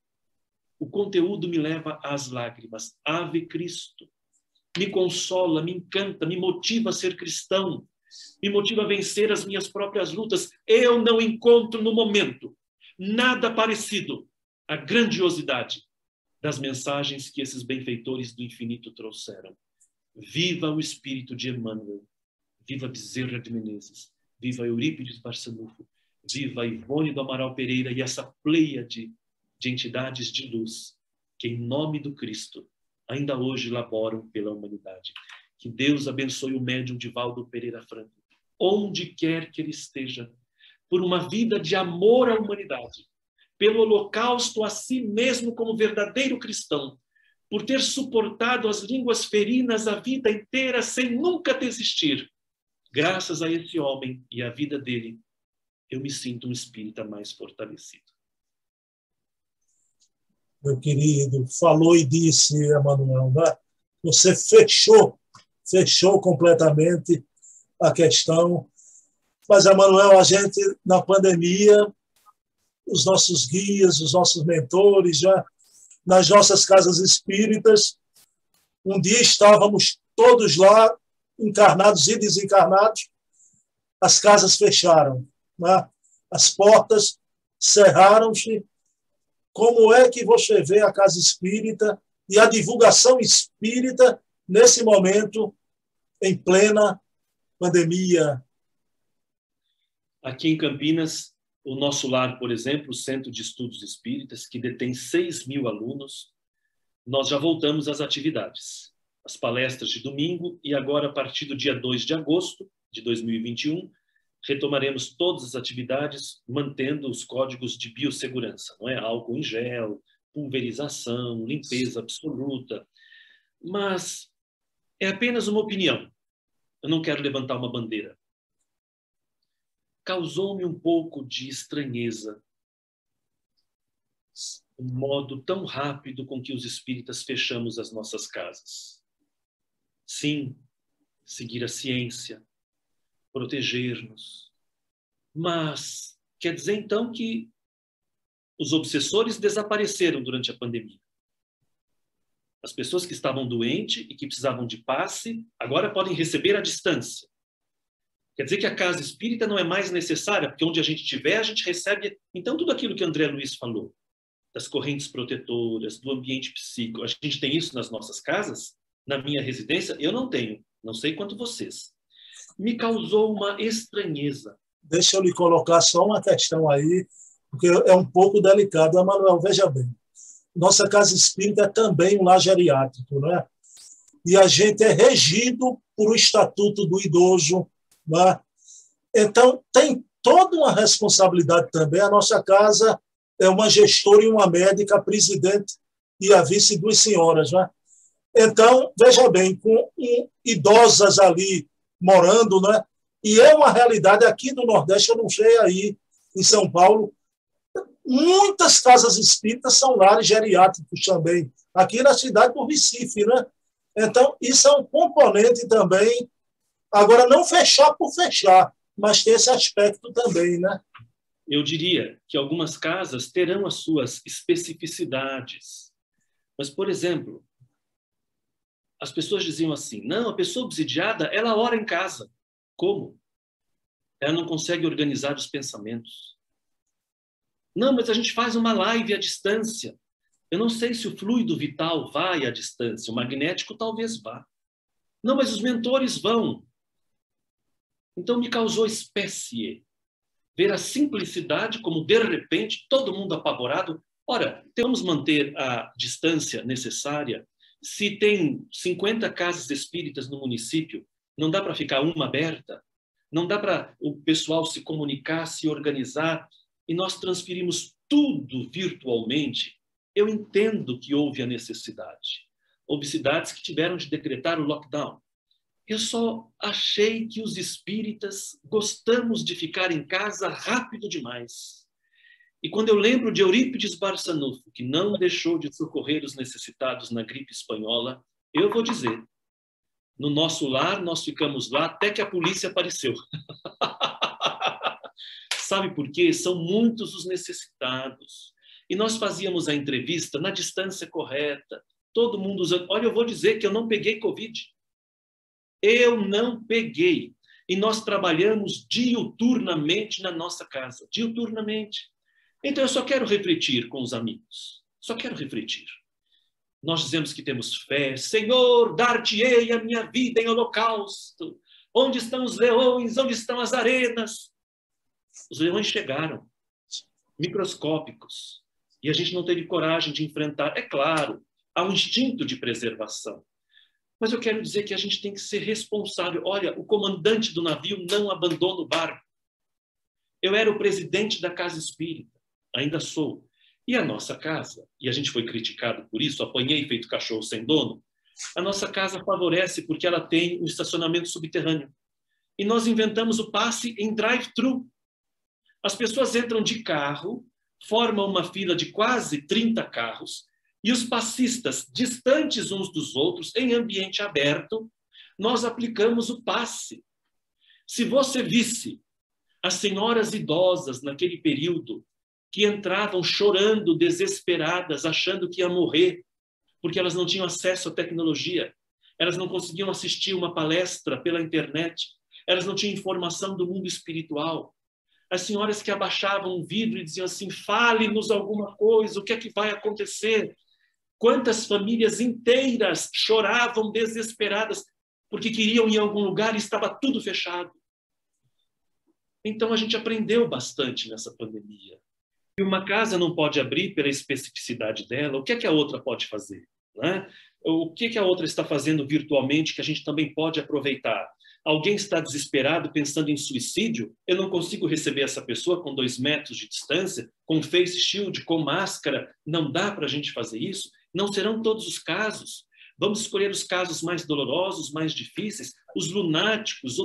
O conteúdo me leva às lágrimas. Ave Cristo. Me consola, me encanta, me motiva a ser cristão, me motiva a vencer as minhas próprias lutas. Eu não encontro no momento nada parecido à grandiosidade das mensagens que esses benfeitores do infinito trouxeram. Viva o espírito de Emmanuel, viva Bezerra de Menezes, viva Eurípides Barçanufo, viva Ivone do Amaral Pereira e essa pleia de, de entidades de luz que, em nome do Cristo, ainda hoje laboram pela humanidade. Que Deus abençoe o médium de Valdo Pereira Franco, onde quer que ele esteja, por uma vida de amor à humanidade, pelo holocausto a si mesmo como verdadeiro cristão, por ter suportado as línguas ferinas a vida inteira sem nunca desistir Graças a esse homem e à vida dele, eu me sinto um espírita mais fortalecido. Meu querido, falou e disse, Emanuel, né? você fechou, fechou completamente a questão. Mas, Emanuel, a gente, na pandemia, os nossos guias, os nossos mentores, já nas nossas casas espíritas, um dia estávamos todos lá encarnados e desencarnados, as casas fecharam? As portas cerraram-se. Como é que você vê a casa espírita e a divulgação espírita nesse momento, em plena pandemia? Aqui em Campinas, o nosso lar, por exemplo, o Centro de Estudos Espíritas, que detém 6 mil alunos, nós já voltamos às atividades as palestras de domingo e agora, a partir do dia 2 de agosto de 2021, retomaremos todas as atividades mantendo os códigos de biossegurança, não é? Álcool em gel, pulverização, limpeza absoluta. Mas é apenas uma opinião. Eu não quero levantar uma bandeira. Causou-me um pouco de estranheza o modo tão rápido com que os espíritas fechamos as nossas casas. Sim, seguir a ciência, proteger-nos. Mas quer dizer então que os obsessores desapareceram durante a pandemia. As pessoas que estavam doentes e que precisavam de passe agora podem receber à distância. Quer dizer que a casa espírita não é mais necessária, porque onde a gente estiver, a gente recebe. Então, tudo aquilo que André Luiz falou, das correntes protetoras, do ambiente psíquico, a gente tem isso nas nossas casas? na minha residência, eu não tenho, não sei quanto vocês. Me causou uma estranheza. Deixa eu lhe colocar só uma questão aí, porque é um pouco delicado. Emanuel, veja bem, nossa casa espírita é também um lar geriátrico, não é? E a gente é regido por o Estatuto do Idoso, não é? Então, tem toda uma responsabilidade também. A nossa casa é uma gestora e uma médica, presidente e a vice duas senhoras, não é? Então, veja bem, com idosas ali morando, né? E é uma realidade aqui no Nordeste, eu não sei aí em São Paulo, muitas casas espíritas são lares geriátricos também, aqui na cidade do Recife, né? Então, isso é um componente também. Agora, não fechar por fechar, mas ter esse aspecto também, né? Eu diria que algumas casas terão as suas especificidades. Mas, por exemplo, as pessoas diziam assim: não, a pessoa obsidiada, ela ora em casa. Como? Ela não consegue organizar os pensamentos. Não, mas a gente faz uma live à distância. Eu não sei se o fluido vital vai à distância, o magnético talvez vá. Não, mas os mentores vão. Então me causou espécie ver a simplicidade como de repente todo mundo apavorado. Ora, temos manter a distância necessária se tem 50 casas espíritas no município, não dá para ficar uma aberta? Não dá para o pessoal se comunicar, se organizar? E nós transferimos tudo virtualmente. Eu entendo que houve a necessidade. Houve cidades que tiveram de decretar o lockdown. Eu só achei que os espíritas gostamos de ficar em casa rápido demais. E quando eu lembro de Eurípides Barçanufo, que não deixou de socorrer os necessitados na gripe espanhola, eu vou dizer, no nosso lar nós ficamos lá até que a polícia apareceu. *laughs* Sabe por quê? São muitos os necessitados. E nós fazíamos a entrevista na distância correta, todo mundo usando. Olha, eu vou dizer que eu não peguei Covid. Eu não peguei. E nós trabalhamos diuturnamente na nossa casa diuturnamente. Então, eu só quero refletir com os amigos. Só quero refletir. Nós dizemos que temos fé. Senhor, dar-te-ei a minha vida em holocausto. Onde estão os leões? Onde estão as arenas? Os leões chegaram, microscópicos, e a gente não teve coragem de enfrentar. É claro, há um instinto de preservação. Mas eu quero dizer que a gente tem que ser responsável. Olha, o comandante do navio não abandona o barco. Eu era o presidente da casa espírita ainda sou. E a nossa casa, e a gente foi criticado por isso, apanhei feito cachorro sem dono, a nossa casa favorece porque ela tem um estacionamento subterrâneo. E nós inventamos o passe em drive-thru. As pessoas entram de carro, formam uma fila de quase 30 carros, e os passistas, distantes uns dos outros, em ambiente aberto, nós aplicamos o passe. Se você visse as senhoras idosas naquele período que entravam chorando, desesperadas, achando que ia morrer, porque elas não tinham acesso à tecnologia, elas não conseguiam assistir uma palestra pela internet, elas não tinham informação do mundo espiritual. As senhoras que abaixavam o vidro e diziam assim: fale-nos alguma coisa, o que é que vai acontecer? Quantas famílias inteiras choravam desesperadas porque queriam ir a algum lugar e estava tudo fechado. Então a gente aprendeu bastante nessa pandemia. E uma casa não pode abrir pela especificidade dela, o que é que a outra pode fazer? Né? O que, é que a outra está fazendo virtualmente que a gente também pode aproveitar? Alguém está desesperado pensando em suicídio? Eu não consigo receber essa pessoa com dois metros de distância, com face shield, com máscara. Não dá para a gente fazer isso? Não serão todos os casos. Vamos escolher os casos mais dolorosos, mais difíceis, os lunáticos,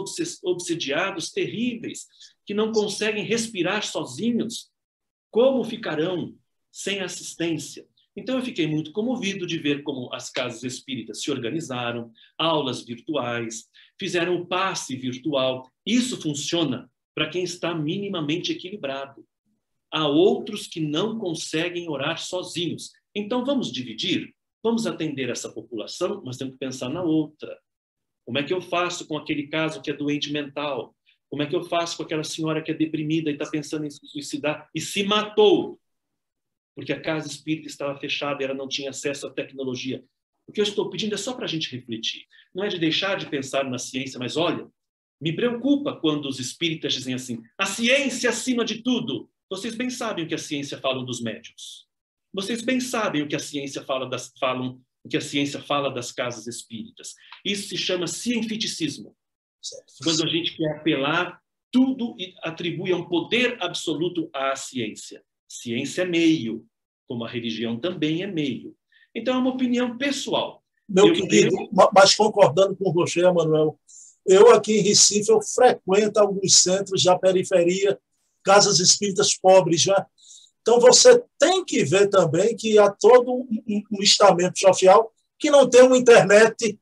obsediados, terríveis, que não conseguem respirar sozinhos, como ficarão sem assistência? Então, eu fiquei muito comovido de ver como as casas espíritas se organizaram, aulas virtuais, fizeram o passe virtual. Isso funciona para quem está minimamente equilibrado. Há outros que não conseguem orar sozinhos. Então, vamos dividir? Vamos atender essa população, mas temos que pensar na outra. Como é que eu faço com aquele caso que é doente mental? Como é que eu faço com aquela senhora que é deprimida e está pensando em se suicidar e se matou? Porque a casa espírita estava fechada e ela não tinha acesso à tecnologia. O que eu estou pedindo é só para a gente refletir. Não é de deixar de pensar na ciência, mas olha, me preocupa quando os espíritas dizem assim: a ciência acima de tudo. Vocês bem sabem o que a ciência fala dos médios. Vocês bem sabem o que a ciência fala das, falam, o que a ciência fala das casas espíritas. Isso se chama cientificismo. Quando a gente quer apelar tudo atribui um poder absoluto à ciência. Ciência é meio, como a religião também é meio. Então, é uma opinião pessoal. Meu eu querido, tenho... mas concordando com você, Manuel, eu aqui em Recife, eu frequento alguns centros da periferia, casas espíritas pobres, já. Então, você tem que ver também que há todo um, um estamento social que não tem uma internet,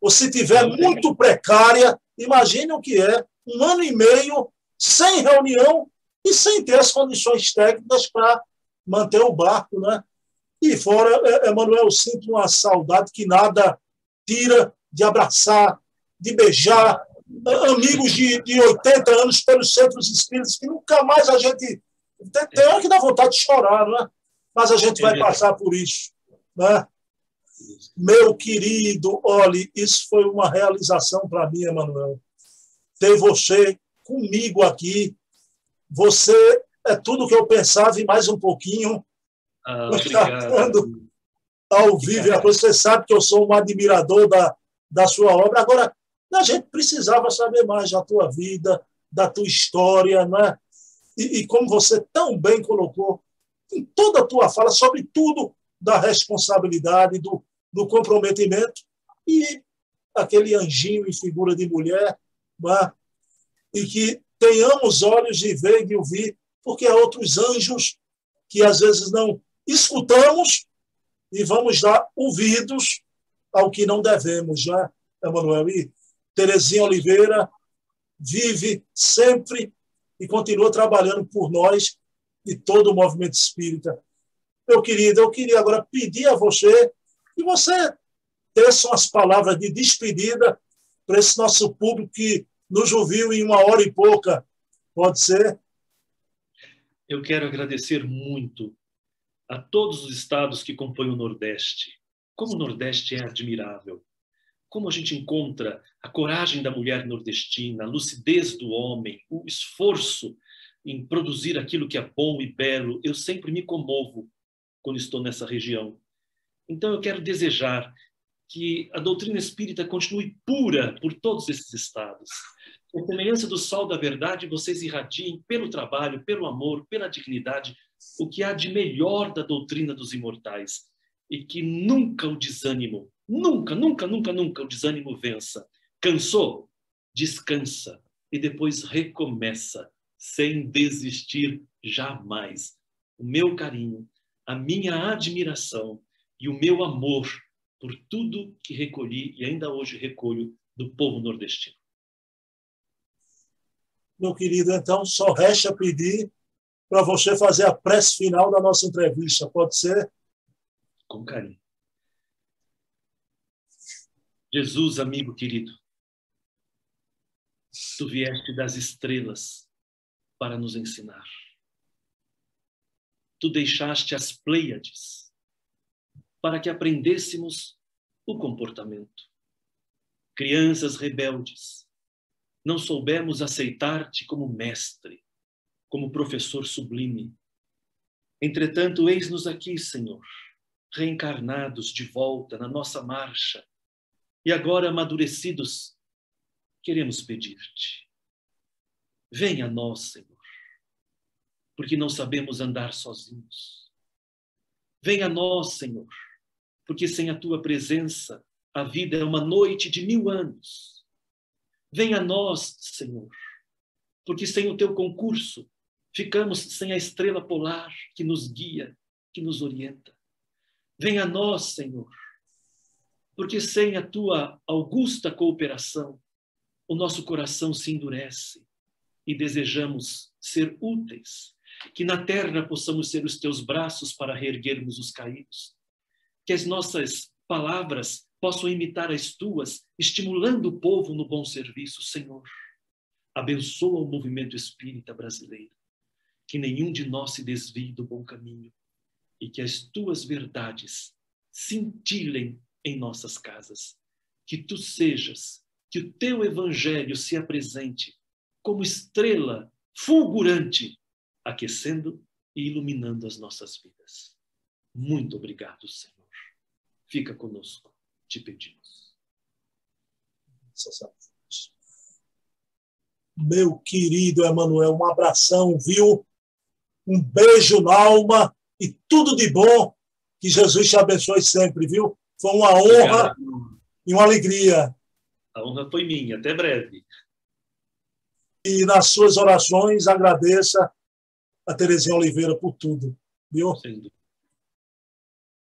ou se tiver muito precária, Imagine o que é um ano e meio sem reunião e sem ter as condições técnicas para manter o barco, né? E fora, é, Emanuel, sinto uma saudade que nada tira de abraçar, de beijar amigos de, de 80 anos pelos centros espíritas que nunca mais a gente tem, tem hora que dá vontade de chorar, né? Mas a gente vai passar por isso, né? Meu querido, olhe, isso foi uma realização para mim, Emanuel. Ter você comigo aqui. Você é tudo que eu pensava e mais um pouquinho. Ah, *laughs* obrigado. Ao vivo, você sabe que eu sou um admirador da, da sua obra. Agora, a gente precisava saber mais da tua vida, da tua história, né? E, e como você tão bem colocou em toda a tua fala, sobre tudo da responsabilidade, do, do comprometimento e aquele anjinho em figura de mulher, é? e que tenhamos olhos de ver e ouvir, porque há outros anjos que às vezes não escutamos e vamos dar ouvidos ao que não devemos, não é, Emanuel? E Terezinha Oliveira vive sempre e continua trabalhando por nós e todo o movimento espírita. Meu querido, eu queria agora pedir a você que você desse umas palavras de despedida para esse nosso público que nos ouviu em uma hora e pouca. Pode ser? Eu quero agradecer muito a todos os estados que compõem o Nordeste. Como o Nordeste é admirável. Como a gente encontra a coragem da mulher nordestina, a lucidez do homem, o esforço em produzir aquilo que é bom e belo. Eu sempre me comovo quando estou nessa região. Então eu quero desejar que a doutrina espírita continue pura por todos esses estados. A semelhança do sol da verdade, vocês irradiem pelo trabalho, pelo amor, pela dignidade, o que há de melhor da doutrina dos imortais. E que nunca o desânimo, nunca, nunca, nunca, nunca o desânimo vença. Cansou? Descansa e depois recomeça, sem desistir jamais. O meu carinho, a minha admiração e o meu amor por tudo que recolhi e ainda hoje recolho do povo nordestino. Meu querido, então só resta pedir para você fazer a prece final da nossa entrevista, pode ser? Com carinho. Jesus, amigo querido, tu vieste das estrelas para nos ensinar. Tu deixaste as Pleiades para que aprendêssemos o comportamento. Crianças rebeldes, não soubemos aceitar-te como mestre, como professor sublime. Entretanto, eis-nos aqui, Senhor, reencarnados de volta na nossa marcha, e agora amadurecidos, queremos pedir-te. Venha a nós, Senhor, porque não sabemos andar sozinhos. Venha a nós, Senhor, porque sem a tua presença a vida é uma noite de mil anos. Venha a nós, Senhor, porque sem o teu concurso ficamos sem a estrela polar que nos guia, que nos orienta. Venha a nós, Senhor, porque sem a tua augusta cooperação, o nosso coração se endurece e desejamos ser úteis, que na terra possamos ser os teus braços para reerguermos os caídos, que as nossas palavras possam imitar as tuas, estimulando o povo no bom serviço, Senhor. Abençoa o movimento espírita brasileiro, que nenhum de nós se desvie do bom caminho e que as tuas verdades cintilem em nossas casas. Que tu sejas, que o teu evangelho se apresente como estrela fulgurante, aquecendo e iluminando as nossas vidas. Muito obrigado, Senhor. Fica conosco, te pedimos. Meu querido Emanuel, um abração, viu? Um beijo na alma e tudo de bom. Que Jesus te abençoe sempre, viu? Foi uma honra Obrigado. e uma alegria. A honra foi minha. Até breve. E nas suas orações, agradeça a Terezinha Oliveira por tudo, viu? Dúvida.